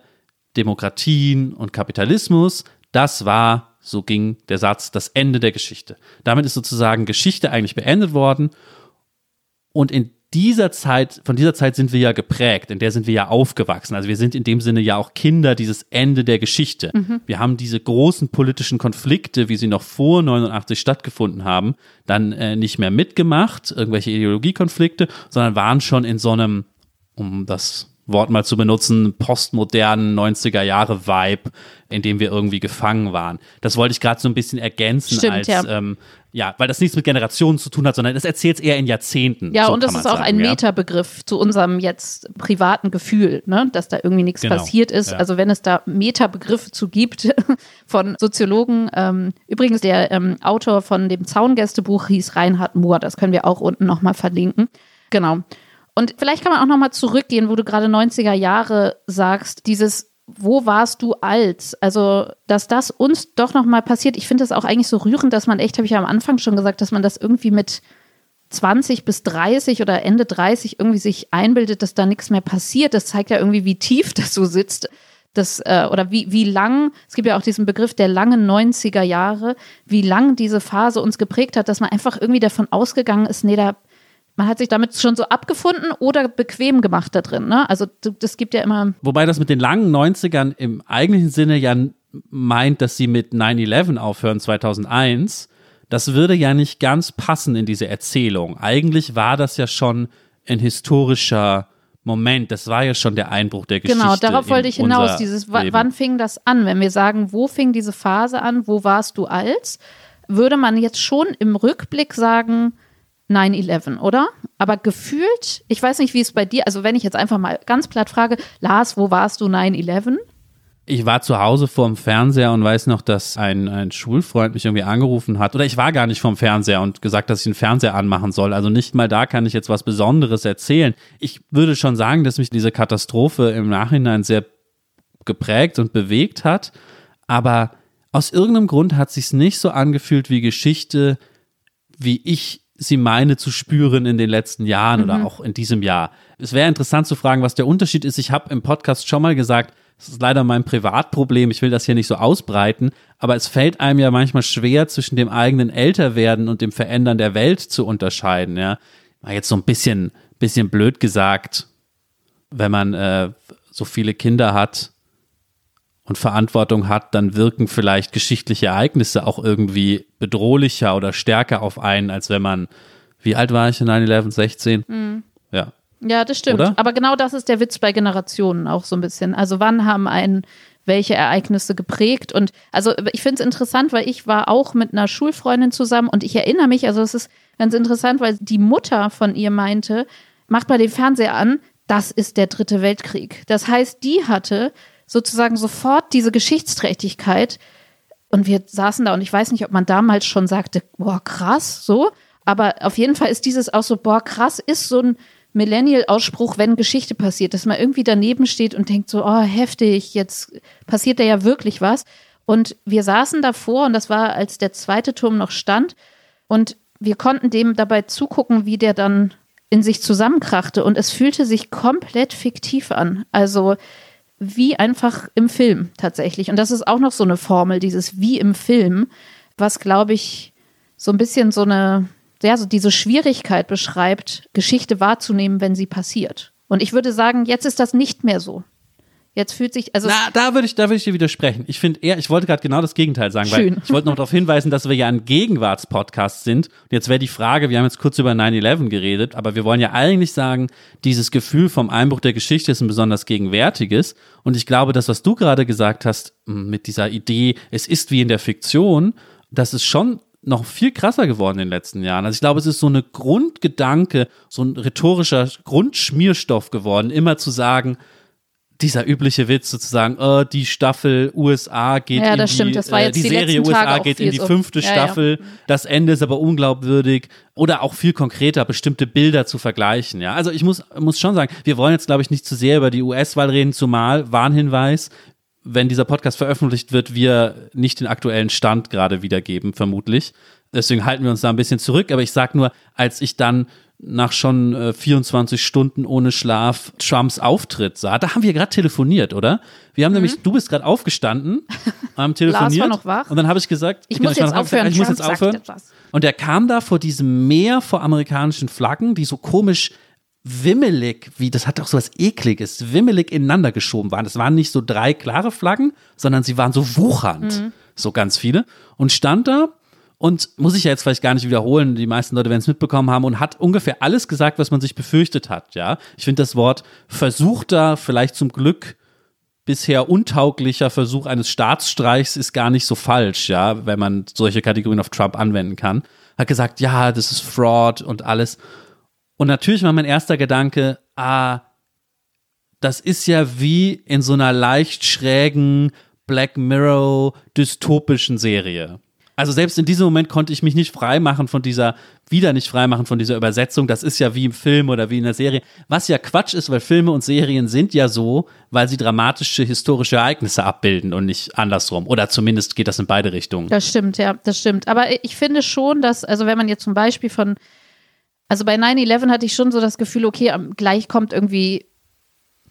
Speaker 2: Demokratien und Kapitalismus. Das war, so ging der Satz, das Ende der Geschichte. Damit ist sozusagen Geschichte eigentlich beendet worden. Und in dieser Zeit, von dieser Zeit sind wir ja geprägt, in der sind wir ja aufgewachsen. Also wir sind in dem Sinne ja auch Kinder dieses Ende der Geschichte. Mhm. Wir haben diese großen politischen Konflikte, wie sie noch vor 89 stattgefunden haben, dann äh, nicht mehr mitgemacht, irgendwelche Ideologiekonflikte, sondern waren schon in so einem, um das Wort mal zu benutzen, postmodernen 90er Jahre Vibe, in dem wir irgendwie gefangen waren. Das wollte ich gerade so ein bisschen ergänzen
Speaker 3: Stimmt,
Speaker 2: als
Speaker 3: ja.
Speaker 2: Ähm, ja, weil das nichts mit Generationen zu tun hat, sondern es erzählt es eher in Jahrzehnten.
Speaker 3: Ja,
Speaker 2: so
Speaker 3: und das ist auch
Speaker 2: sagen,
Speaker 3: ein
Speaker 2: ja.
Speaker 3: Metabegriff zu unserem jetzt privaten Gefühl, ne? dass da irgendwie nichts
Speaker 2: Genau,
Speaker 3: passiert ist.
Speaker 2: ja.
Speaker 3: Also wenn es da Metabegriffe zu gibt von Soziologen. Ähm, übrigens, der ähm, Autor von dem Zaungästebuch hieß Reinhard Mohr. Das können wir auch unten nochmal verlinken. Genau. Und vielleicht kann man auch nochmal zurückgehen, wo du gerade 90er Jahre sagst, dieses wo warst du als? Also, dass das uns doch nochmal passiert. Ich finde das auch eigentlich so rührend, dass man echt, habe ich ja am Anfang schon gesagt, dass man das irgendwie mit 20 bis 30 oder Ende 30 irgendwie sich einbildet, dass da nichts mehr passiert. Das zeigt ja irgendwie, wie tief das so sitzt. Das, äh, oder wie, wie lang, es gibt ja auch diesen Begriff der langen 90er Jahre, wie lang diese Phase uns geprägt hat, dass man einfach irgendwie davon ausgegangen ist, nee, da man hat sich damit schon so abgefunden oder bequem gemacht da drin. Ne? Also das gibt ja immer.
Speaker 2: Wobei das mit den langen 90ern im eigentlichen Sinne ja meint, dass sie mit 9-11 aufhören 2001. Das würde ja nicht ganz passen in diese Erzählung. Eigentlich war das ja schon ein historischer Moment. Das war ja schon der Einbruch der Geschichte.
Speaker 3: Genau, darauf wollte ich hinaus. Dieses,
Speaker 2: Leben.
Speaker 3: wann fing das an? Wenn wir sagen, wo fing diese Phase an? Wo warst du als? Würde man jetzt schon im Rückblick sagen, 9-11, oder? Aber gefühlt, ich weiß nicht, wie es bei dir, also wenn ich jetzt einfach mal ganz platt frage, Lars, wo warst du 9-11?
Speaker 2: Ich war zu Hause vorm Fernseher und weiß noch, dass ein, ein Schulfreund mich irgendwie angerufen hat. Oder ich war gar nicht vorm Fernseher und gesagt, dass ich den Fernseher anmachen soll. Also nicht mal da kann ich jetzt was Besonderes erzählen. Ich würde schon sagen, dass mich diese Katastrophe im Nachhinein sehr geprägt und bewegt hat. Aber aus irgendeinem Grund hat sich's nicht so angefühlt wie Geschichte, wie ich sie meine zu spüren in den letzten Jahren
Speaker 3: Mhm.
Speaker 2: oder auch in diesem Jahr. Es wäre interessant zu fragen, was der Unterschied ist. Ich habe im Podcast schon mal gesagt, es ist leider mein Privatproblem, ich will das hier nicht so ausbreiten, aber es fällt einem ja manchmal schwer, zwischen dem eigenen Älterwerden und dem Verändern der Welt zu unterscheiden. Ja, mal jetzt so ein bisschen, bisschen blöd gesagt, wenn man äh, so viele Kinder hat und Verantwortung hat, dann wirken vielleicht geschichtliche Ereignisse auch irgendwie bedrohlicher oder stärker auf einen, als wenn man, wie alt war ich in 9-11, 16? Ja.
Speaker 3: Ja, das stimmt.
Speaker 2: Oder?
Speaker 3: Aber genau das ist der Witz bei Generationen auch so ein bisschen. Also wann haben einen welche Ereignisse geprägt? Und also ich finde es interessant, weil ich war auch mit einer Schulfreundin zusammen und ich erinnere mich, also es ist ganz interessant, weil die Mutter von ihr meinte, macht mal den Fernseher an, das ist der dritte Weltkrieg. Das heißt, die hatte sozusagen sofort diese Geschichtsträchtigkeit und wir saßen da und ich weiß nicht, ob man damals schon sagte, boah, krass, so. Aber auf jeden Fall ist dieses auch so, boah, krass, ist so ein Millennial-Ausspruch, wenn Geschichte passiert, dass man irgendwie daneben steht und denkt so, oh, heftig, jetzt passiert da ja wirklich was. Und wir saßen davor und das war, als der zweite Turm noch stand und wir konnten dem dabei zugucken, wie der dann in sich zusammenkrachte und es fühlte sich komplett fiktiv an. Also wie einfach im Film tatsächlich. Und das ist auch noch so eine Formel, dieses wie im Film, was glaube ich so ein bisschen so eine ja, so diese Schwierigkeit beschreibt, Geschichte wahrzunehmen, wenn sie passiert. Und ich würde sagen, jetzt ist das nicht mehr so. Jetzt fühlt sich, also
Speaker 2: Na, da würde ich, da würde ich dir widersprechen. Ich finde eher, ich wollte gerade genau das Gegenteil sagen,
Speaker 3: Schön.
Speaker 2: weil ich wollte noch darauf hinweisen, dass wir ja ein Gegenwartspodcast sind. Und jetzt wäre die Frage, wir haben jetzt kurz über 9-11 geredet, aber wir wollen ja eigentlich sagen, dieses Gefühl vom Einbruch der Geschichte ist ein besonders gegenwärtiges. Und ich glaube, das, was du gerade gesagt hast, mit dieser Idee, es ist wie in der Fiktion, das ist schon noch viel krasser geworden in den letzten Jahren. Also ich glaube, es ist so eine Grundgedanke, so ein rhetorischer Grundschmierstoff geworden, immer zu sagen, dieser übliche Witz sozusagen, oh, die Staffel USA geht
Speaker 3: Ja,
Speaker 2: in
Speaker 3: das
Speaker 2: die,
Speaker 3: stimmt. Das war
Speaker 2: äh,
Speaker 3: jetzt
Speaker 2: die
Speaker 3: die
Speaker 2: Serie
Speaker 3: Tage
Speaker 2: USA geht in die fünfte
Speaker 3: Ja, ja.
Speaker 2: Staffel. Das Ende ist aber unglaubwürdig oder auch viel konkreter bestimmte Bilder zu vergleichen. Ja, also ich muss muss schon sagen, wir wollen jetzt glaube ich nicht zu sehr über die US-Wahl reden, zumal Warnhinweis. Wenn dieser Podcast veröffentlicht wird, wir nicht den aktuellen Stand gerade wiedergeben, vermutlich. Deswegen halten wir uns da ein bisschen zurück. Aber ich sag nur, als ich dann nach schon äh, 24 Stunden ohne Schlaf Trumps Auftritt sah, da haben wir gerade telefoniert, oder? Wir haben nämlich, du bist gerade aufgestanden, haben telefoniert.
Speaker 3: Mhm. Lars war noch wach.
Speaker 2: Und dann habe ich gesagt,
Speaker 3: Ich
Speaker 2: genau,
Speaker 3: muss jetzt aufhören,
Speaker 2: Ich muss jetzt aufhören. Und er kam da vor diesem Meer vor amerikanischen Flaggen, die so komisch wimmelig, wie das hat auch so was ekliges, wimmelig ineinander geschoben waren. Das waren nicht so drei klare Flaggen, sondern sie waren so wuchernd,
Speaker 3: Mhm.
Speaker 2: so ganz viele und stand da und muss ich ja jetzt vielleicht gar nicht wiederholen, die meisten Leute werden es mitbekommen haben und hat ungefähr alles gesagt, was man sich befürchtet hat, ja. Ich finde das Wort versuchter, vielleicht zum Glück bisher untauglicher Versuch eines Staatsstreichs ist gar nicht so falsch, ja, wenn man solche Kategorien auf Trump anwenden kann. Hat gesagt, ja, das ist Fraud und alles. Und natürlich war mein erster Gedanke, ah, das ist ja wie in so einer leicht schrägen Black Mirror dystopischen Serie. Also selbst in diesem Moment konnte ich mich nicht freimachen von dieser, wieder nicht freimachen von dieser Übersetzung. Das ist ja wie im Film oder wie in der Serie. Was ja Quatsch ist, weil Filme und Serien sind ja so, weil sie dramatische historische Ereignisse abbilden und nicht andersrum. Oder zumindest geht das in beide Richtungen.
Speaker 3: Das stimmt, ja, das stimmt. Aber ich finde schon, dass, also wenn man jetzt zum Beispiel von, also bei 9-11 hatte ich schon so das Gefühl, okay, gleich kommt irgendwie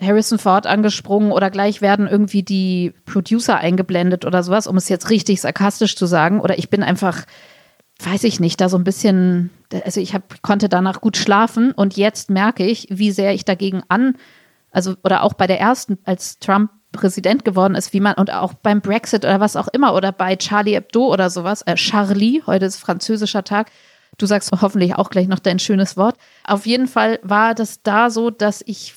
Speaker 3: Harrison Ford angesprungen oder gleich werden irgendwie die Producer eingeblendet oder sowas, um es jetzt richtig sarkastisch zu sagen. Oder ich bin einfach, weiß ich nicht, da so ein bisschen, also ich hab, konnte danach gut schlafen und jetzt merke ich, wie sehr ich dagegen an, also oder auch bei der ersten, als Trump Präsident geworden ist, wie man und auch beim Brexit oder was auch immer oder bei Charlie Hebdo oder sowas, äh, Charlie, heute ist französischer Tag. Du sagst hoffentlich auch gleich noch dein schönes Wort. Auf jeden Fall war das da so, dass ich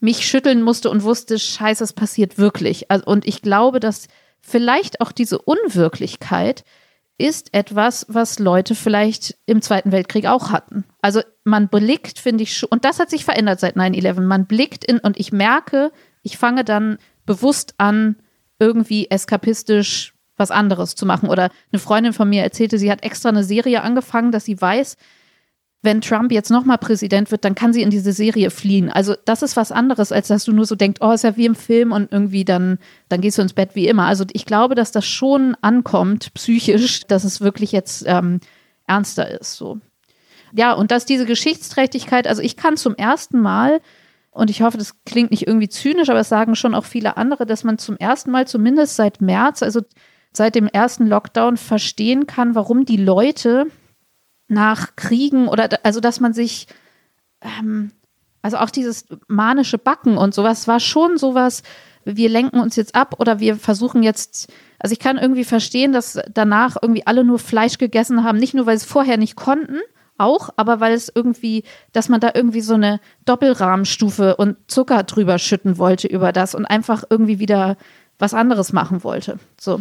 Speaker 3: mich schütteln musste und wusste, scheiße, es passiert wirklich. Also, und ich glaube, dass vielleicht auch diese Unwirklichkeit ist etwas, was Leute vielleicht im Zweiten Weltkrieg auch hatten. Also man blickt, finde ich, und das hat sich verändert seit 9-11, man blickt in, und ich merke, ich fange dann bewusst an, irgendwie eskapistisch was anderes zu machen. Oder eine Freundin von mir erzählte, sie hat extra eine Serie angefangen, dass sie weiß, wenn Trump jetzt nochmal Präsident wird, dann kann sie in diese Serie fliehen. Also das ist was anderes, als dass du nur so denkst, oh, ist ja wie im Film und irgendwie dann, dann gehst du ins Bett wie immer. Also ich glaube, dass das schon ankommt, psychisch, dass es wirklich jetzt ähm, ernster ist. So. Ja, und dass diese Geschichtsträchtigkeit, also ich kann zum ersten Mal, und ich hoffe, das klingt nicht irgendwie zynisch, aber es sagen schon auch viele andere, dass man zum ersten Mal, zumindest seit März, also seit dem ersten Lockdown, verstehen kann, warum die Leute nach Kriegen oder also dass man sich ähm, also auch dieses manische Backen und sowas war schon sowas, wir lenken uns jetzt ab oder wir versuchen jetzt, also ich kann irgendwie verstehen, dass danach irgendwie alle nur Fleisch gegessen haben, nicht nur weil sie es vorher nicht konnten, auch, aber weil es irgendwie, dass man da irgendwie so eine Doppelrahmenstufe und Zucker drüber schütten wollte über das und einfach irgendwie wieder was anderes machen wollte. So.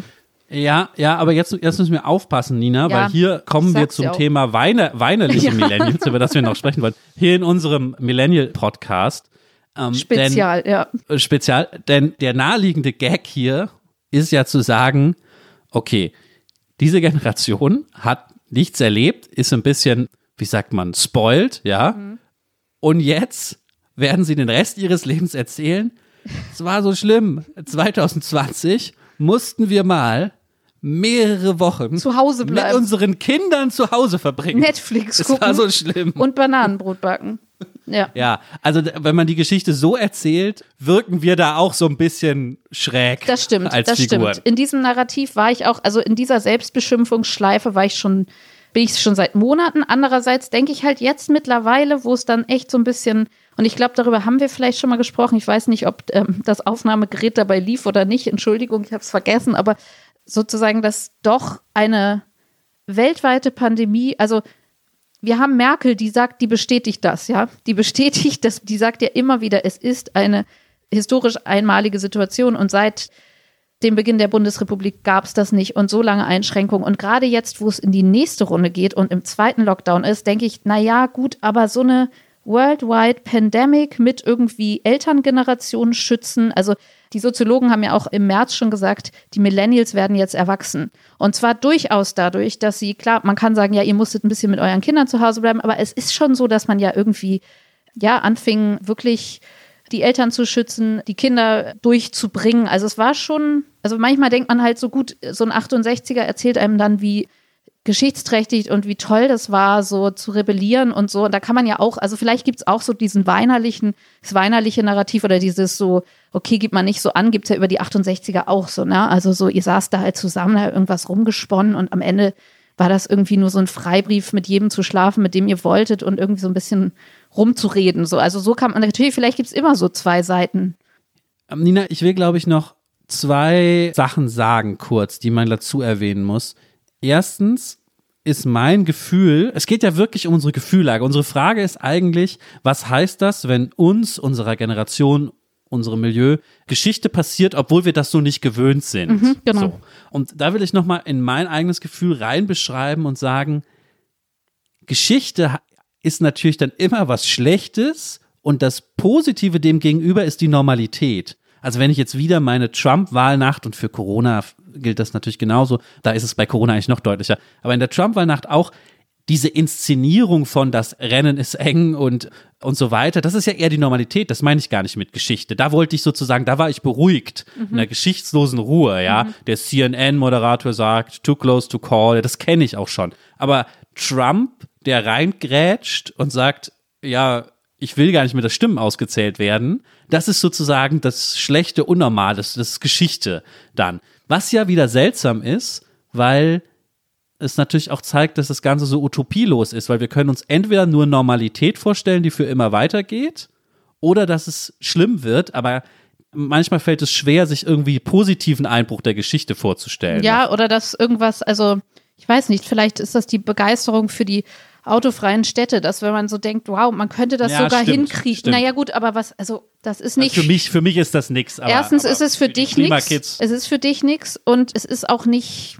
Speaker 2: Ja, ja, aber jetzt, jetzt müssen wir aufpassen, Nina,
Speaker 3: Ja,
Speaker 2: weil hier kommen wir zum. Thema Weine, weinerliche Millennials, über das wir noch sprechen wollen. Hier in unserem Millennial-Podcast. Ähm,
Speaker 3: Spezial, ja.
Speaker 2: Denn, äh, spezial, denn der naheliegende Gag hier ist ja zu sagen, okay, diese Generation hat nichts erlebt, ist ein bisschen, wie sagt man, spoiled, ja.
Speaker 3: Mhm.
Speaker 2: Und jetzt werden sie den Rest ihres Lebens erzählen, es war so schlimm. 2020 mussten wir mal mehrere Wochen
Speaker 3: Zu Hause
Speaker 2: mit
Speaker 3: bleiben.
Speaker 2: unseren Kindern zu Hause verbringen.
Speaker 3: Netflix gucken
Speaker 2: war so schlimm.
Speaker 3: und Bananenbrot backen. Ja.
Speaker 2: Ja, also wenn man die Geschichte so erzählt, wirken wir da auch so ein bisschen schräg
Speaker 3: Das stimmt,
Speaker 2: als
Speaker 3: das
Speaker 2: Figuren.
Speaker 3: stimmt. In diesem Narrativ war ich auch, also in dieser Selbstbeschimpfungsschleife war ich schon bin ich schon seit Monaten. Andererseits denke ich halt jetzt mittlerweile, wo es dann echt so ein bisschen, und ich glaube, darüber haben wir vielleicht schon mal gesprochen. Ich weiß nicht, ob ähm, das Aufnahmegerät dabei lief oder nicht. Entschuldigung, ich habe es vergessen, aber sozusagen, dass doch eine weltweite Pandemie, also wir haben Merkel, die sagt, die bestätigt das, ja. Die bestätigt das, die sagt ja immer wieder, es ist eine historisch einmalige Situation und seit dem Beginn der Bundesrepublik gab es das nicht und so lange Einschränkungen. Und gerade jetzt, wo es in die nächste Runde geht und im zweiten Lockdown ist, denke ich, na ja, gut, aber so eine Worldwide Pandemic mit irgendwie Elterngenerationen schützen. Also die Soziologen haben ja auch im März schon gesagt, die Millennials werden jetzt erwachsen. Und zwar durchaus dadurch, dass sie, klar, man kann sagen, ja, ihr musstet ein bisschen mit euren Kindern zu Hause bleiben, aber es ist schon so, dass man ja irgendwie, ja, anfing, wirklich die Eltern zu schützen, die Kinder durchzubringen. Also es war schon, also manchmal denkt man halt so gut, so ein 68er erzählt einem dann, wie geschichtsträchtig und wie toll das war, so zu rebellieren und so. Und da kann man ja auch, also vielleicht gibt es auch so diesen weinerlichen, das weinerliche Narrativ oder dieses so, okay, gibt man nicht so an, gibt es ja über die 68er auch so, ne? Also so, ihr saßt da halt zusammen, da irgendwas rumgesponnen und am Ende war das irgendwie nur so ein Freibrief, mit jedem zu schlafen, mit dem ihr wolltet und irgendwie so ein bisschen rumzureden. So. Also so kann man, natürlich, vielleicht gibt es immer so zwei Seiten.
Speaker 2: Ähm, Nina, ich will, glaube ich, noch zwei Sachen sagen, kurz, die man dazu erwähnen muss. Erstens ist mein Gefühl, es geht ja wirklich um unsere Gefühllage. Unsere Frage ist eigentlich, was heißt das, wenn uns, unserer Generation, unserem Milieu Geschichte passiert, obwohl wir das so nicht gewöhnt sind.
Speaker 3: Mhm, genau.
Speaker 2: So. Und da will ich nochmal in mein eigenes Gefühl rein beschreiben und sagen, Geschichte ist natürlich dann immer was Schlechtes und das Positive dem gegenüber ist die Normalität. Also wenn ich jetzt wieder meine Trump-Wahlnacht und für Corona gilt das natürlich genauso, da ist es bei Corona eigentlich noch deutlicher, aber in der Trump-Wahlnacht auch diese Inszenierung von das Rennen ist eng und und so weiter, das ist ja eher die Normalität, das meine ich gar nicht mit Geschichte. Da wollte ich sozusagen, da war ich beruhigt, mhm. in einer geschichtslosen Ruhe, ja. Mhm. Der CNN-Moderator sagt, too close to call, das kenne ich auch schon. Aber Trump der reingrätscht und sagt, ja, ich will gar nicht mit der Stimmen ausgezählt werden. Das ist sozusagen das schlechte Unnormale, das ist Geschichte dann. Was ja wieder seltsam ist, weil es natürlich auch zeigt, dass das Ganze so utopielos ist, weil wir können uns entweder nur Normalität vorstellen, die für immer weitergeht, oder dass es schlimm wird, aber manchmal fällt es schwer, sich irgendwie positiven Einbruch der Geschichte vorzustellen.
Speaker 3: Ja, oder dass irgendwas, also ich weiß nicht, vielleicht ist das die Begeisterung für die autofreien Städte, dass wenn man so denkt, wow, man könnte das ja, sogar
Speaker 2: stimmt,
Speaker 3: hinkriegen.
Speaker 2: Stimmt.
Speaker 3: Naja gut, aber was, also das ist nicht.
Speaker 2: Also für mich, für mich ist das nichts.
Speaker 3: Erstens aber ist es für, für dich nichts. Es ist für dich nichts und es ist auch nicht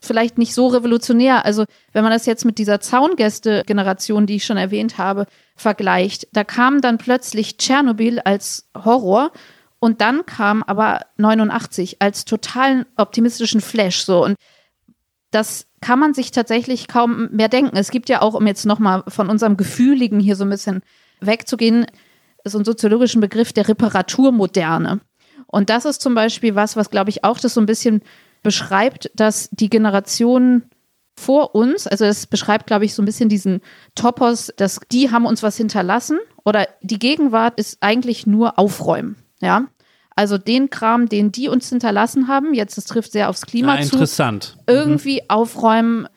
Speaker 3: vielleicht nicht so revolutionär. Also wenn man das jetzt mit dieser Zaungäste-Generation, die ich schon erwähnt habe, vergleicht, da kam dann plötzlich Tschernobyl als Horror und dann kam aber 89 als totalen optimistischen Flash so und das kann man sich tatsächlich kaum mehr denken. Es gibt ja auch, um jetzt nochmal von unserem Gefühligen hier so ein bisschen wegzugehen, so einen soziologischen Begriff der Reparaturmoderne. Und das ist zum Beispiel was, was glaube ich auch das so ein bisschen beschreibt, dass die Generation vor uns, also es beschreibt, glaube ich, so ein bisschen diesen Topos, dass die haben uns was hinterlassen oder die Gegenwart ist eigentlich nur Aufräumen. Ja, also den Kram, den die uns hinterlassen haben, jetzt das trifft sehr aufs Klima
Speaker 2: ah,
Speaker 3: zu,
Speaker 2: interessant.
Speaker 3: irgendwie mhm. aufräumen,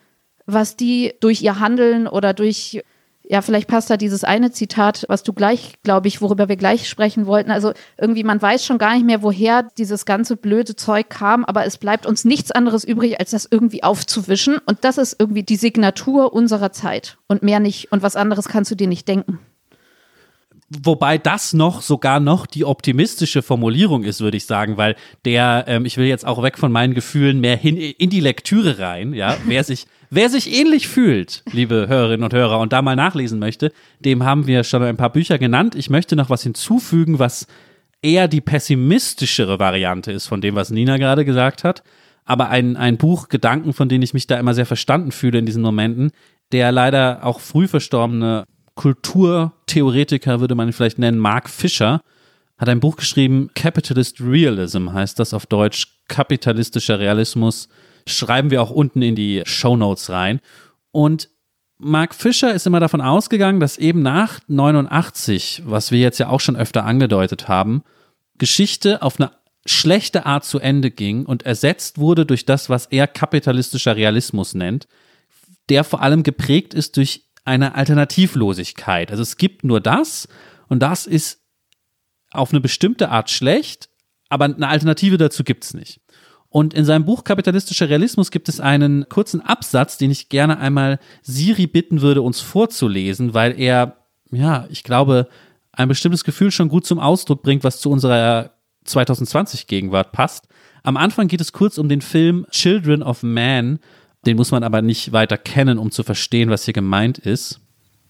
Speaker 3: was die durch ihr Handeln oder durch ja, vielleicht passt da dieses eine Zitat, was du gleich, glaube ich, worüber wir gleich sprechen wollten. Also irgendwie, man weiß schon gar nicht mehr, woher dieses ganze blöde Zeug kam, aber es bleibt uns nichts anderes übrig, als das irgendwie aufzuwischen. Und das ist irgendwie die Signatur unserer Zeit und mehr nicht. Und was anderes kannst du dir nicht denken.
Speaker 2: Wobei das noch sogar noch die optimistische Formulierung ist, würde ich sagen, weil der, ähm, ich will jetzt auch weg von meinen Gefühlen mehr hin in die Lektüre rein, ja, wer sich, wer sich ähnlich fühlt, liebe Hörerinnen und Hörer, und da mal nachlesen möchte, dem haben wir schon ein paar Bücher genannt. Ich möchte noch was hinzufügen, was eher die pessimistischere Variante ist von dem, was Nina gerade gesagt hat. Aber ein, ein Buch, Gedanken, von denen ich mich da immer sehr verstanden fühle in diesen Momenten, der leider auch früh verstorbene Kulturtheoretiker würde man ihn vielleicht nennen, Mark Fischer, hat ein Buch geschrieben, Capitalist Realism heißt das auf Deutsch, kapitalistischer Realismus. Schreiben wir auch unten in die Show Notes rein. Und Mark Fischer ist immer davon ausgegangen, dass eben nach 89, was wir jetzt ja auch schon öfter angedeutet haben, Geschichte auf eine schlechte Art zu Ende ging und ersetzt wurde durch das, was er kapitalistischer Realismus nennt der vor allem geprägt ist durch eine Alternativlosigkeit. Also es gibt nur das und das ist auf eine bestimmte Art schlecht, aber eine Alternative dazu gibt es nicht. Und in seinem Buch Kapitalistischer Realismus gibt es einen kurzen Absatz, den ich gerne einmal Siri bitten würde, uns vorzulesen, weil er, ja, ich glaube, ein bestimmtes Gefühl schon gut zum Ausdruck bringt, was zu unserer 2020 Gegenwart passt. Am Anfang geht es kurz um den Film Children of Man. Den muss man aber nicht weiter kennen, um zu verstehen, was hier gemeint ist.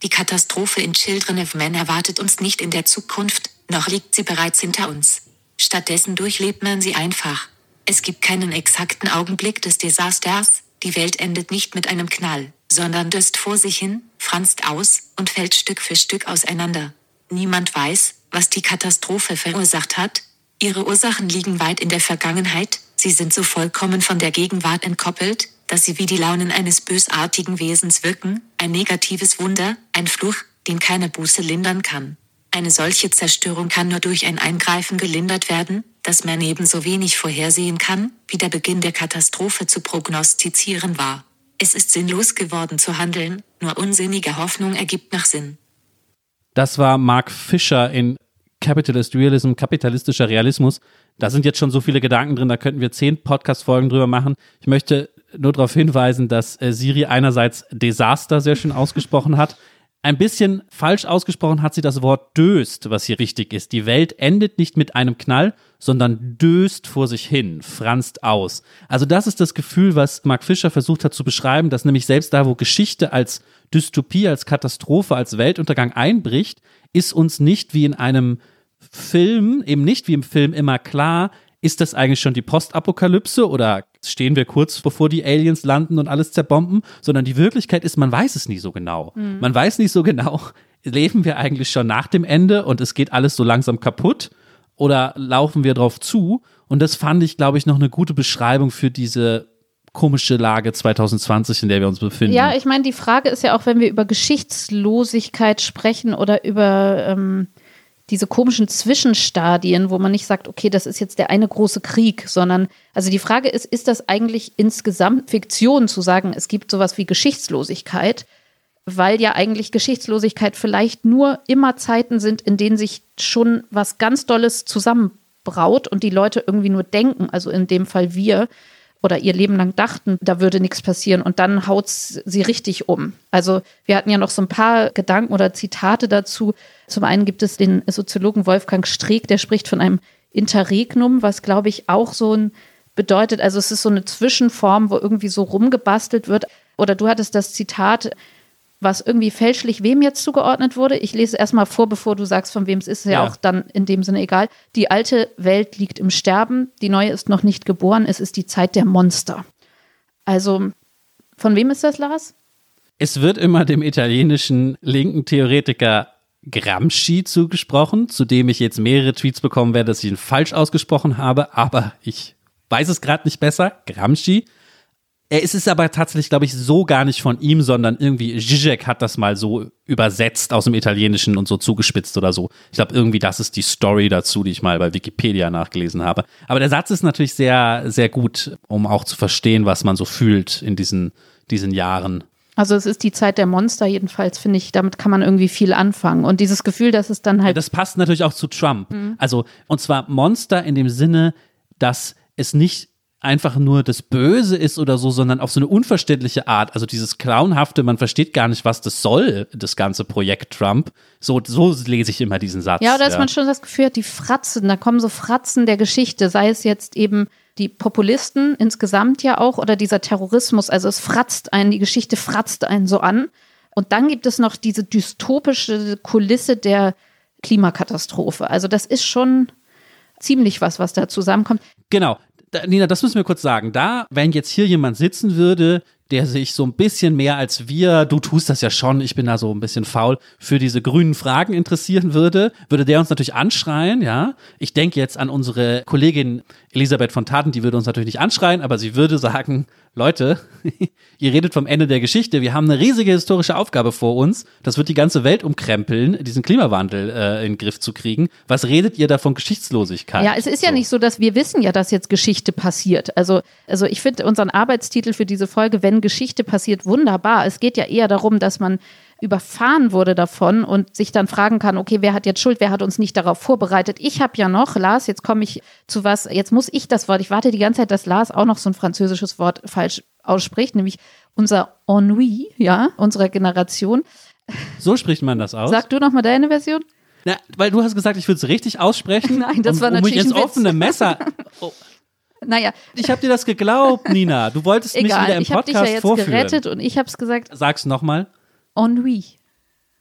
Speaker 1: Die Katastrophe in Children of Man erwartet uns nicht in der Zukunft, noch liegt sie bereits hinter uns. Stattdessen durchlebt man sie einfach. Es gibt keinen exakten Augenblick des Desasters, die Welt endet nicht mit einem Knall, sondern döst vor sich hin, franzt aus und fällt Stück für Stück auseinander. Niemand weiß, was die Katastrophe verursacht hat, Ihre Ursachen liegen weit in der Vergangenheit, sie sind so vollkommen von der Gegenwart entkoppelt, dass sie wie die Launen eines bösartigen Wesens wirken, ein negatives Wunder, ein Fluch, den keine Buße lindern kann. Eine solche Zerstörung kann nur durch ein Eingreifen gelindert werden, das man ebenso wenig vorhersehen kann, wie der Beginn der Katastrophe zu prognostizieren war. Es ist sinnlos geworden zu handeln, nur unsinnige Hoffnung ergibt nach Sinn.
Speaker 2: Das war Mark Fischer in Capitalist Realism, kapitalistischer Realismus. Da sind jetzt schon so viele Gedanken drin, da könnten wir zehn Podcast-Folgen drüber machen. Ich möchte nur darauf hinweisen, dass äh, Siri einerseits Desaster sehr schön ausgesprochen hat. Ein bisschen falsch ausgesprochen hat sie das Wort döst, was hier richtig ist. Die Welt endet nicht mit einem Knall, sondern döst vor sich hin, franzt aus. Also das ist das Gefühl, was Mark Fischer versucht hat zu beschreiben, dass nämlich selbst da, wo Geschichte als Dystopie, als Katastrophe, als Weltuntergang einbricht, ist uns nicht wie in einem Film, eben nicht wie im Film immer klar, ist das eigentlich schon die Postapokalypse oder stehen wir kurz bevor die Aliens landen und alles zerbomben, sondern die Wirklichkeit ist, man weiß es nie so genau. Mhm. Man weiß nicht so genau, leben wir eigentlich schon nach dem Ende und es geht alles so langsam kaputt oder laufen wir drauf zu? Und das fand ich, glaube ich, noch eine gute Beschreibung für diese komische Lage 2020, in der wir uns befinden.
Speaker 3: Ja, ich meine, die Frage ist ja auch, wenn wir über Geschichtslosigkeit sprechen oder über ähm, diese komischen Zwischenstadien, wo man nicht sagt, okay, das ist jetzt der eine große Krieg, sondern, also die Frage ist, ist das eigentlich insgesamt Fiktion zu sagen, es gibt sowas wie Geschichtslosigkeit? Weil ja eigentlich Geschichtslosigkeit vielleicht nur immer Zeiten sind, in denen sich schon was ganz Dolles zusammenbraut und die Leute irgendwie nur denken, also in dem Fall wir, oder ihr Leben lang dachten, da würde nichts passieren und dann haut sie richtig um. Also wir hatten ja noch so ein paar Gedanken oder Zitate dazu. Zum einen gibt es den Soziologen Wolfgang Streeck, der spricht von einem Interregnum, was glaube ich auch so ein bedeutet, also es ist so eine Zwischenform, wo irgendwie so rumgebastelt wird. Oder du hattest das Zitat, was irgendwie fälschlich wem jetzt zugeordnet wurde. Ich lese erstmal vor, bevor du sagst, von wem es ist, ist ja. ja auch dann in dem Sinne egal. Die alte Welt liegt im Sterben, die neue ist noch nicht geboren, es ist die Zeit der Monster. Also, von wem ist das, Lars?
Speaker 2: Es wird immer dem italienischen linken Theoretiker Gramsci zugesprochen, zu dem ich jetzt mehrere Tweets bekommen werde, dass ich ihn falsch ausgesprochen habe, aber ich weiß es gerade nicht besser. Gramsci. Er ist es aber tatsächlich, glaube ich, so gar nicht von ihm, sondern irgendwie Zizek hat das mal so übersetzt aus dem Italienischen und so zugespitzt oder so. Ich glaube, irgendwie das ist die Story dazu, die ich mal bei Wikipedia nachgelesen habe. Aber der Satz ist natürlich sehr, sehr gut, um auch zu verstehen, was man so fühlt in diesen, diesen Jahren.
Speaker 3: Also es ist die Zeit der Monster jedenfalls, finde ich, damit kann man irgendwie viel anfangen. Und dieses Gefühl, dass es dann halt.
Speaker 2: Ja, das passt natürlich auch zu Trump. Mhm. Also, und zwar Monster in dem Sinne, dass es nicht einfach nur das Böse ist oder so, sondern auf so eine unverständliche Art. Also dieses Clownhafte, man versteht gar nicht, was das soll, das ganze Projekt Trump. So, so lese ich immer diesen Satz.
Speaker 3: Ja, oder dass ja. man schon das Gefühl hat, die Fratzen, da kommen so Fratzen der Geschichte, sei es jetzt eben die Populisten insgesamt ja auch oder dieser Terrorismus. Also es fratzt einen, die Geschichte fratzt einen so an. Und dann gibt es noch diese dystopische Kulisse der Klimakatastrophe. Also das ist schon ziemlich was, was da zusammenkommt.
Speaker 2: Genau, Nina, das müssen wir kurz sagen. Da, wenn jetzt hier jemand sitzen würde, der sich so ein bisschen mehr als wir, du tust das ja schon, ich bin da so ein bisschen faul, für diese grünen Fragen interessieren würde, würde der uns natürlich anschreien, ja. Ich denke jetzt an unsere Kollegin Elisabeth von Taten, die würde uns natürlich nicht anschreien, aber sie würde sagen, Leute, ihr redet vom Ende der Geschichte. Wir haben eine riesige historische Aufgabe vor uns. Das wird die ganze Welt umkrempeln, diesen Klimawandel äh, in den Griff zu kriegen. Was redet ihr da von Geschichtslosigkeit?
Speaker 3: Ja, es ist so. ja nicht so, dass wir wissen ja, dass jetzt Geschichte passiert. Also, also ich finde unseren Arbeitstitel für diese Folge, wenn Geschichte passiert, wunderbar. Es geht ja eher darum, dass man überfahren wurde davon und sich dann fragen kann, okay, wer hat jetzt Schuld, wer hat uns nicht darauf vorbereitet? Ich habe ja noch, Lars, jetzt komme ich zu was, jetzt muss ich das Wort, ich warte die ganze Zeit, dass Lars auch noch so ein französisches Wort falsch ausspricht, nämlich unser Ennui, ja, unserer Generation.
Speaker 2: So spricht man das aus.
Speaker 3: Sag du noch mal deine Version.
Speaker 2: Na, weil du hast gesagt, ich würde es richtig aussprechen.
Speaker 3: Nein, das
Speaker 2: um,
Speaker 3: war
Speaker 2: um
Speaker 3: natürlich
Speaker 2: mich ins offene Messer. Oh,
Speaker 3: Naja,
Speaker 2: ich habe dir das geglaubt, Nina. Du wolltest mich wieder
Speaker 3: egal,
Speaker 2: im
Speaker 3: ich habe dich
Speaker 2: Podcast
Speaker 3: ja jetzt
Speaker 2: vorführen.
Speaker 3: gerettet und ich habe es gesagt,
Speaker 2: Sag's nochmal.
Speaker 3: Ennui.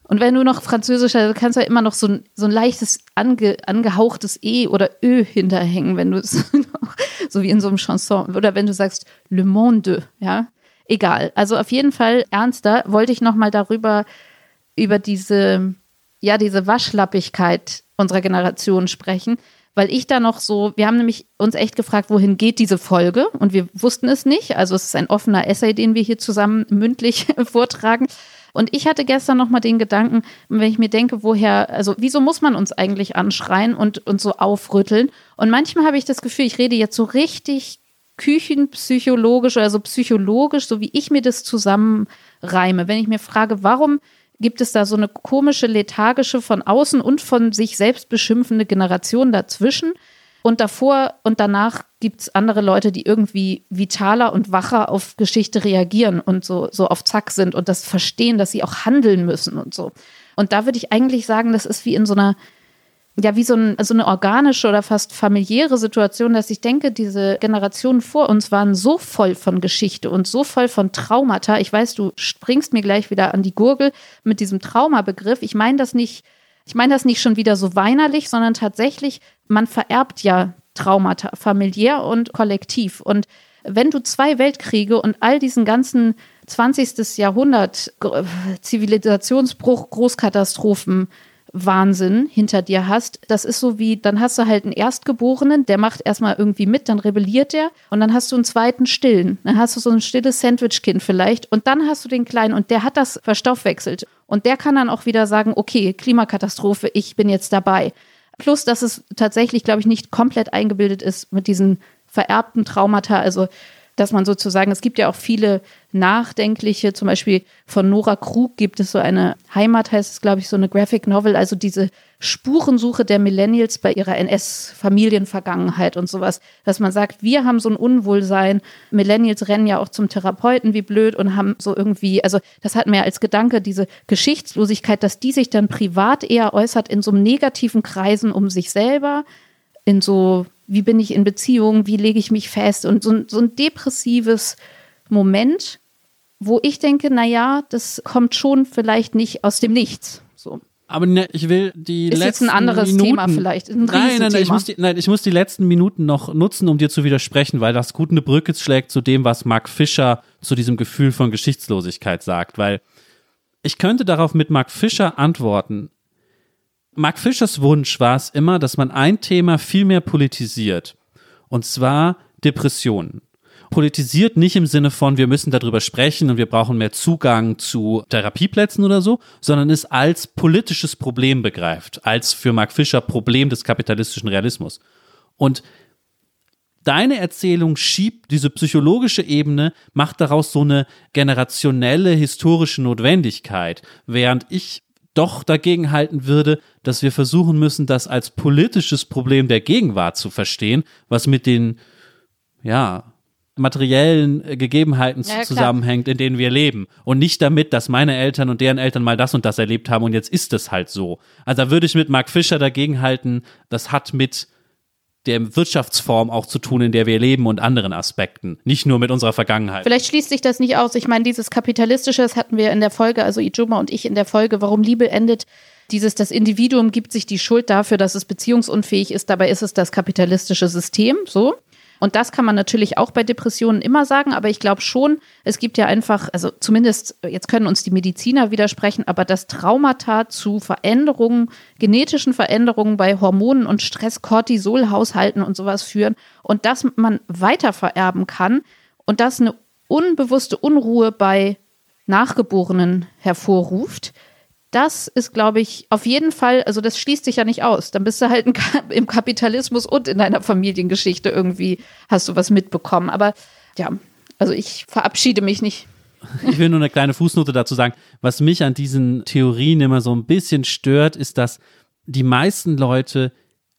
Speaker 3: Und wenn du noch Französisch, du kannst ja immer noch so ein, so ein leichtes ange, angehauchtes E oder Ö hinterhängen, wenn du es so wie in so einem Chanson. Oder wenn du sagst Le Monde, ja. Egal. Also auf jeden Fall ernster wollte ich nochmal darüber, über diese, ja, diese Waschlappigkeit unserer Generation sprechen. Weil ich da noch so, wir haben nämlich uns echt gefragt, wohin geht diese Folge? Und wir wussten es nicht. Also es ist ein offener Essay, den wir hier zusammen mündlich vortragen. Und ich hatte gestern noch mal den Gedanken, wenn ich mir denke, woher, also wieso muss man uns eigentlich anschreien und, und so aufrütteln? Und manchmal habe ich das Gefühl, ich rede jetzt so richtig küchenpsychologisch, also psychologisch, so wie ich mir das zusammenreime. Wenn ich mir frage, warum gibt es da so eine komische, lethargische, von außen und von sich selbst beschimpfende Generation dazwischen? Und davor und danach gibt es andere Leute, die irgendwie vitaler und wacher auf Geschichte reagieren und so, so auf Zack sind und das verstehen, dass sie auch handeln müssen und so. Und da würde ich eigentlich sagen, das ist wie in so einer, ja, wie so, ein, so eine organische oder fast familiäre Situation, dass ich denke, diese Generationen vor uns waren so voll von Geschichte und so voll von Traumata. Ich weiß, du springst mir gleich wieder an die Gurgel mit diesem Traumabegriff. Ich meine das nicht ich meine das nicht schon wieder so weinerlich, sondern tatsächlich, man vererbt ja Traumata, familiär und kollektiv. Und wenn du zwei Weltkriege und all diesen ganzen 20. Jahrhundert Zivilisationsbruch, Großkatastrophen, Wahnsinn hinter dir hast, das ist so wie, dann hast du halt einen Erstgeborenen, der macht erstmal irgendwie mit, dann rebelliert der und dann hast du einen zweiten Stillen. Dann hast du so ein stilles Sandwichkind vielleicht und dann hast du den Kleinen und der hat das verstoffwechselt. Und der kann dann auch wieder sagen, okay, Klimakatastrophe, ich bin jetzt dabei. Plus, dass es tatsächlich, glaube ich, nicht komplett eingebildet ist mit diesen vererbten Traumata. Also, dass man sozusagen, es gibt ja auch viele nachdenkliche, zum Beispiel von Nora Krug gibt es so eine Heimat, heißt es, glaube ich, so eine Graphic Novel, also diese Spurensuche der Millennials bei ihrer NS-Familienvergangenheit und sowas, dass man sagt, wir haben so ein Unwohlsein, Millennials rennen ja auch zum Therapeuten wie blöd und haben so irgendwie, also das hat mir als Gedanke, diese Geschichtslosigkeit, dass die sich dann privat eher äußert in so einem negativen Kreisen um sich selber, in so, wie bin ich in Beziehung, wie lege ich mich fest und so, ein- so ein depressives Moment, wo ich denke, naja, das kommt schon vielleicht nicht aus dem Nichts. So.
Speaker 2: Aber ne, ich will die
Speaker 3: Ist jetzt
Speaker 2: letzten
Speaker 3: ein anderes
Speaker 2: Minuten,
Speaker 3: Thema vielleicht, ein
Speaker 2: nein, nein, nein, ich muss, die, nein, ich muss die letzten Minuten noch nutzen, um dir zu widersprechen, weil das gut eine Brücke schlägt zu dem, was Mark Fischer zu diesem Gefühl von Geschichtslosigkeit sagt. Weil ich könnte darauf mit Mark Fischer antworten. Mark Fischers Wunsch war es immer, dass man ein Thema viel mehr politisiert. Und zwar Depressionen. Politisiert nicht im Sinne von, wir müssen darüber sprechen und wir brauchen mehr Zugang zu Therapieplätzen oder so, sondern es als politisches Problem begreift, als für Mark Fischer Problem des kapitalistischen Realismus. Und deine Erzählung schiebt diese psychologische Ebene, macht daraus so eine generationelle historische Notwendigkeit, während ich doch dagegen halten würde, dass wir versuchen müssen, das als politisches Problem der Gegenwart zu verstehen, was mit den, ja, materiellen äh, Gegebenheiten
Speaker 3: Ja,
Speaker 2: zusammenhängt, in denen wir leben. Und nicht damit, dass meine Eltern und deren Eltern mal das und das erlebt haben und jetzt ist es halt so. Also da würde ich mit Mark Fischer dagegen halten, das hat mit der Wirtschaftsform auch zu tun, in der wir leben und anderen Aspekten. Nicht nur mit unserer Vergangenheit.
Speaker 3: Vielleicht schließt sich das nicht aus. Ich meine, dieses Kapitalistische, das hatten wir in der Folge, also Ijoma und ich in der Folge, warum Liebe endet. Dieses, das Individuum gibt sich die Schuld dafür, dass es beziehungsunfähig ist. Dabei ist es das kapitalistische System, so. Und das kann man natürlich auch bei Depressionen immer sagen, aber ich glaube schon, es gibt ja einfach, also zumindest, jetzt können uns die Mediziner widersprechen, aber das Traumata zu Veränderungen, genetischen Veränderungen bei Hormonen und Stress, Cortisol-Haushalten und sowas führen und dass man weiter vererben kann und das eine unbewusste Unruhe bei Nachgeborenen hervorruft, das ist, glaube ich, auf jeden Fall, also das schließt sich ja nicht aus. Dann bist du halt im Kapitalismus und in deiner Familiengeschichte irgendwie hast du was mitbekommen. Aber ja, Also ich verabschiede mich nicht.
Speaker 2: Ich will nur eine kleine Fußnote dazu sagen. Was mich an diesen Theorien immer so ein bisschen stört, ist, dass die meisten Leute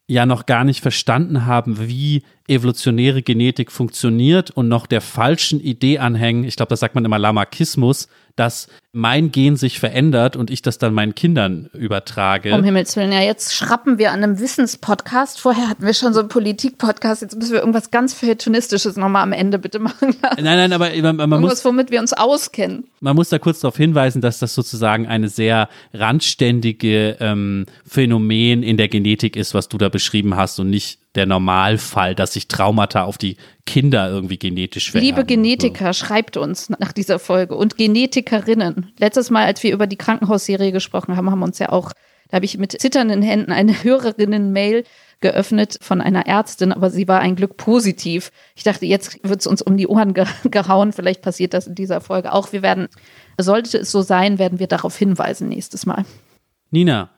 Speaker 2: ja noch gar nicht verstanden haben, wie evolutionäre Genetik funktioniert und noch der falschen Idee anhängen. Ich glaube, das sagt man immer Lamarckismus, dass mein Gen sich verändert und ich das dann meinen Kindern übertrage.
Speaker 3: Um Himmels Willen, ja, jetzt schrappen wir an einem Wissenspodcast. Vorher hatten wir schon so einen Politik-Podcast. Jetzt müssen wir irgendwas ganz Feuilletonistisches nochmal am Ende bitte machen.
Speaker 2: Nein, nein, aber man, man
Speaker 3: irgendwas,
Speaker 2: muss,
Speaker 3: womit wir uns auskennen.
Speaker 2: man muss da kurz darauf hinweisen, dass das sozusagen eine sehr randständige ähm, Phänomen in der Genetik ist, was du da beschrieben hast und nicht der Normalfall, dass sich Traumata auf die Kinder irgendwie genetisch vererben.
Speaker 3: Liebe Genetiker, schreibt uns nach dieser Folge und Genetikerinnen. Letztes Mal, als wir über die Krankenhausserie gesprochen haben, haben uns ja auch, da habe ich mit zitternden Händen eine Hörerinnen-Mail geöffnet von einer Ärztin, aber sie war ein Glück positiv. Ich dachte, jetzt wird es uns um die Ohren ge gehauen. Vielleicht passiert das in dieser Folge auch. Wir werden, sollte es so sein, werden wir darauf hinweisen nächstes Mal.
Speaker 2: Nina,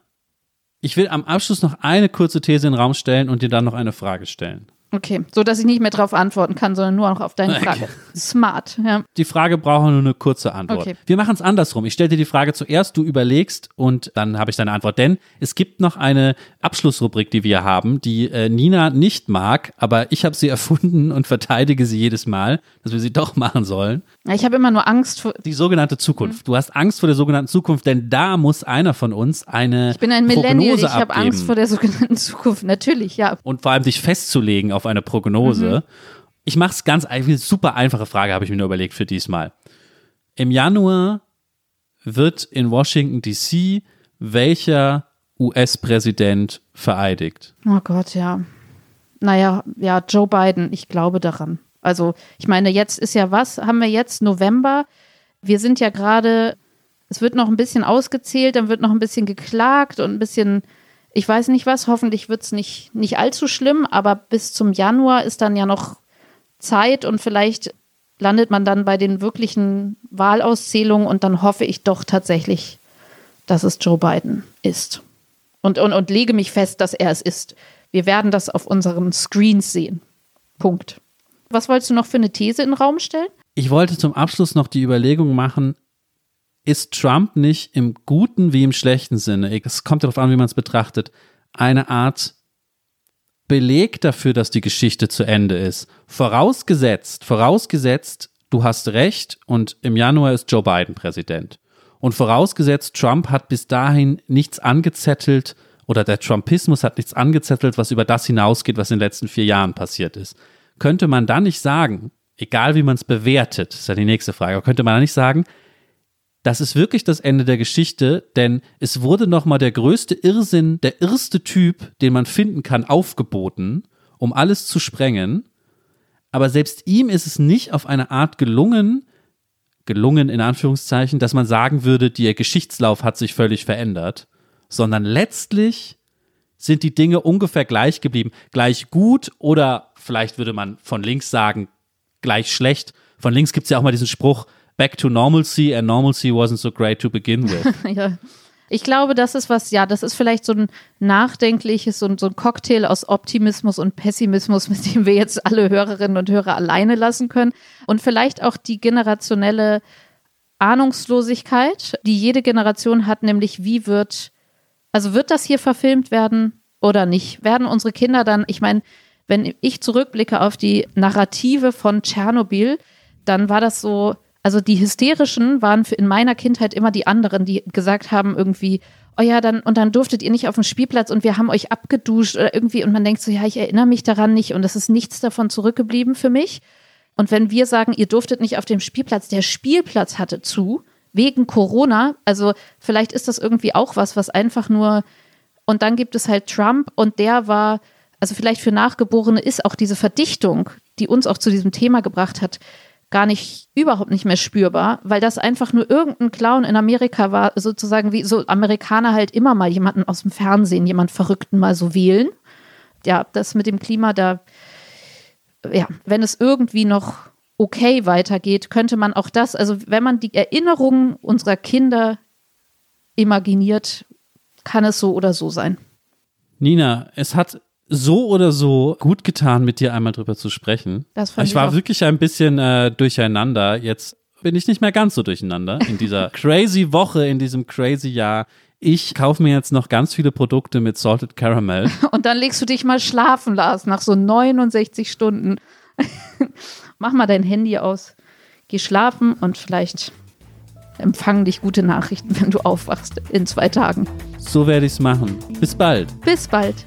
Speaker 2: ich will am Abschluss noch eine kurze These in den Raum stellen und dir dann noch eine Frage stellen.
Speaker 3: Okay, so dass ich nicht mehr darauf antworten kann, sondern nur noch auf deine Frage. Smart, ja.
Speaker 2: Die Frage braucht nur eine kurze Antwort.
Speaker 3: Okay.
Speaker 2: Wir machen es andersrum. Ich stelle dir die Frage zuerst, du überlegst und dann habe ich deine Antwort. Denn es gibt noch eine Abschlussrubrik, die wir haben, die äh, Nina nicht mag, aber ich habe sie erfunden und verteidige sie jedes Mal, dass wir sie doch machen sollen.
Speaker 3: Ich habe immer nur Angst vor.
Speaker 2: Die sogenannte Zukunft. Du hast Angst vor der sogenannten Zukunft, denn da muss einer von uns eine
Speaker 3: Ich bin ein Millennial,
Speaker 2: Prognose
Speaker 3: ich habe. Angst vor der sogenannten Zukunft. Natürlich, ja.
Speaker 2: und vor allem dich festzulegen auf eine Prognose. Ich mache es ganz einfach, super einfache Frage habe ich mir nur überlegt für diesmal. Im Januar wird in Washington DC welcher US-Präsident vereidigt?
Speaker 3: Oh Gott, ja. Naja, ja, Joe Biden, ich glaube daran. Also, ich meine, jetzt ist ja was? Haben wir jetzt November? Wir sind ja gerade, es wird noch ein bisschen ausgezählt, dann wird noch ein bisschen geklagt und ein bisschen, ich weiß nicht was, hoffentlich wird es nicht, nicht allzu schlimm, aber bis zum Januar ist dann ja noch Zeit und vielleicht landet man dann bei den wirklichen Wahlauszählungen und dann hoffe ich doch tatsächlich, dass es Joe Biden ist. Und, und, und lege mich fest, dass er es ist. Wir werden das auf unseren Screens sehen. Punkt. Was wolltest du noch für eine These in den Raum stellen?
Speaker 2: Ich wollte zum Abschluss noch die Überlegung machen, ist Trump nicht im guten wie im schlechten Sinne, es kommt darauf an, wie man es betrachtet, eine Art Beleg dafür, dass die Geschichte zu Ende ist. Vorausgesetzt, vorausgesetzt, du hast recht und im Januar ist Joe Biden Präsident. Und vorausgesetzt, Trump hat bis dahin nichts angezettelt oder der Trumpismus hat nichts angezettelt, was über das hinausgeht, was in den letzten vier Jahren passiert ist. Könnte man dann nicht sagen, egal wie man es bewertet, ist ja die nächste Frage, könnte man dann nicht sagen, das ist wirklich das Ende der Geschichte, denn es wurde nochmal der größte Irrsinn, der erste Typ, den man finden kann, aufgeboten, um alles zu sprengen. Aber selbst ihm ist es nicht auf eine Art gelungen, gelungen in Anführungszeichen, dass man sagen würde, der Geschichtslauf hat sich völlig verändert, sondern letztlich sind die Dinge ungefähr gleich geblieben. Gleich gut oder vielleicht würde man von links sagen, gleich schlecht. Von links gibt es ja auch mal diesen Spruch, back to normalcy and normalcy wasn't so great to begin with.
Speaker 3: ja. Ich glaube, das ist was, ja, das ist vielleicht so ein nachdenkliches, ein, so ein Cocktail aus Optimismus und Pessimismus, mit dem wir jetzt alle Hörerinnen und Hörer alleine lassen können. Und vielleicht auch die generationelle Ahnungslosigkeit, die jede Generation hat, nämlich wie wird, also wird das hier verfilmt werden oder nicht? Werden unsere Kinder dann, ich meine, wenn ich zurückblicke auf die Narrative von Tschernobyl, dann war das so, also die hysterischen waren für in meiner Kindheit immer die anderen, die gesagt haben irgendwie, oh ja, dann und dann durftet ihr nicht auf den Spielplatz und wir haben euch abgeduscht oder irgendwie und man denkt so, ja, ich erinnere mich daran nicht und es ist nichts davon zurückgeblieben für mich. Und wenn wir sagen, ihr durftet nicht auf dem Spielplatz, der Spielplatz hatte zu wegen Corona, also vielleicht ist das irgendwie auch was, was einfach nur und dann gibt es halt Trump und der war also vielleicht für Nachgeborene ist auch diese Verdichtung, die uns auch zu diesem Thema gebracht hat, gar nicht, überhaupt nicht mehr spürbar, weil das einfach nur irgendein Clown in Amerika war, sozusagen wie so Amerikaner halt immer mal jemanden aus dem Fernsehen, jemand Verrückten mal so wählen. Ja, das mit dem Klima, da, ja, wenn es irgendwie noch okay weitergeht, könnte man auch das, also wenn man die Erinnerungen unserer Kinder imaginiert, kann es so oder so sein.
Speaker 2: Nina, es hat so oder so gut getan, mit dir einmal drüber zu sprechen.
Speaker 3: Das fand
Speaker 2: ich war
Speaker 3: ich auch.
Speaker 2: wirklich ein bisschen äh, durcheinander. Jetzt bin ich nicht mehr ganz so durcheinander in dieser crazy Woche, in diesem crazy Jahr. Ich kaufe mir jetzt noch ganz viele Produkte mit Salted Caramel.
Speaker 3: Und dann legst du dich mal schlafen, Lars, nach so 69 Stunden. Mach mal dein Handy aus, geh schlafen und vielleicht empfangen dich gute Nachrichten, wenn du aufwachst in zwei Tagen.
Speaker 2: So werde ich es machen. Bis bald.
Speaker 3: Bis bald.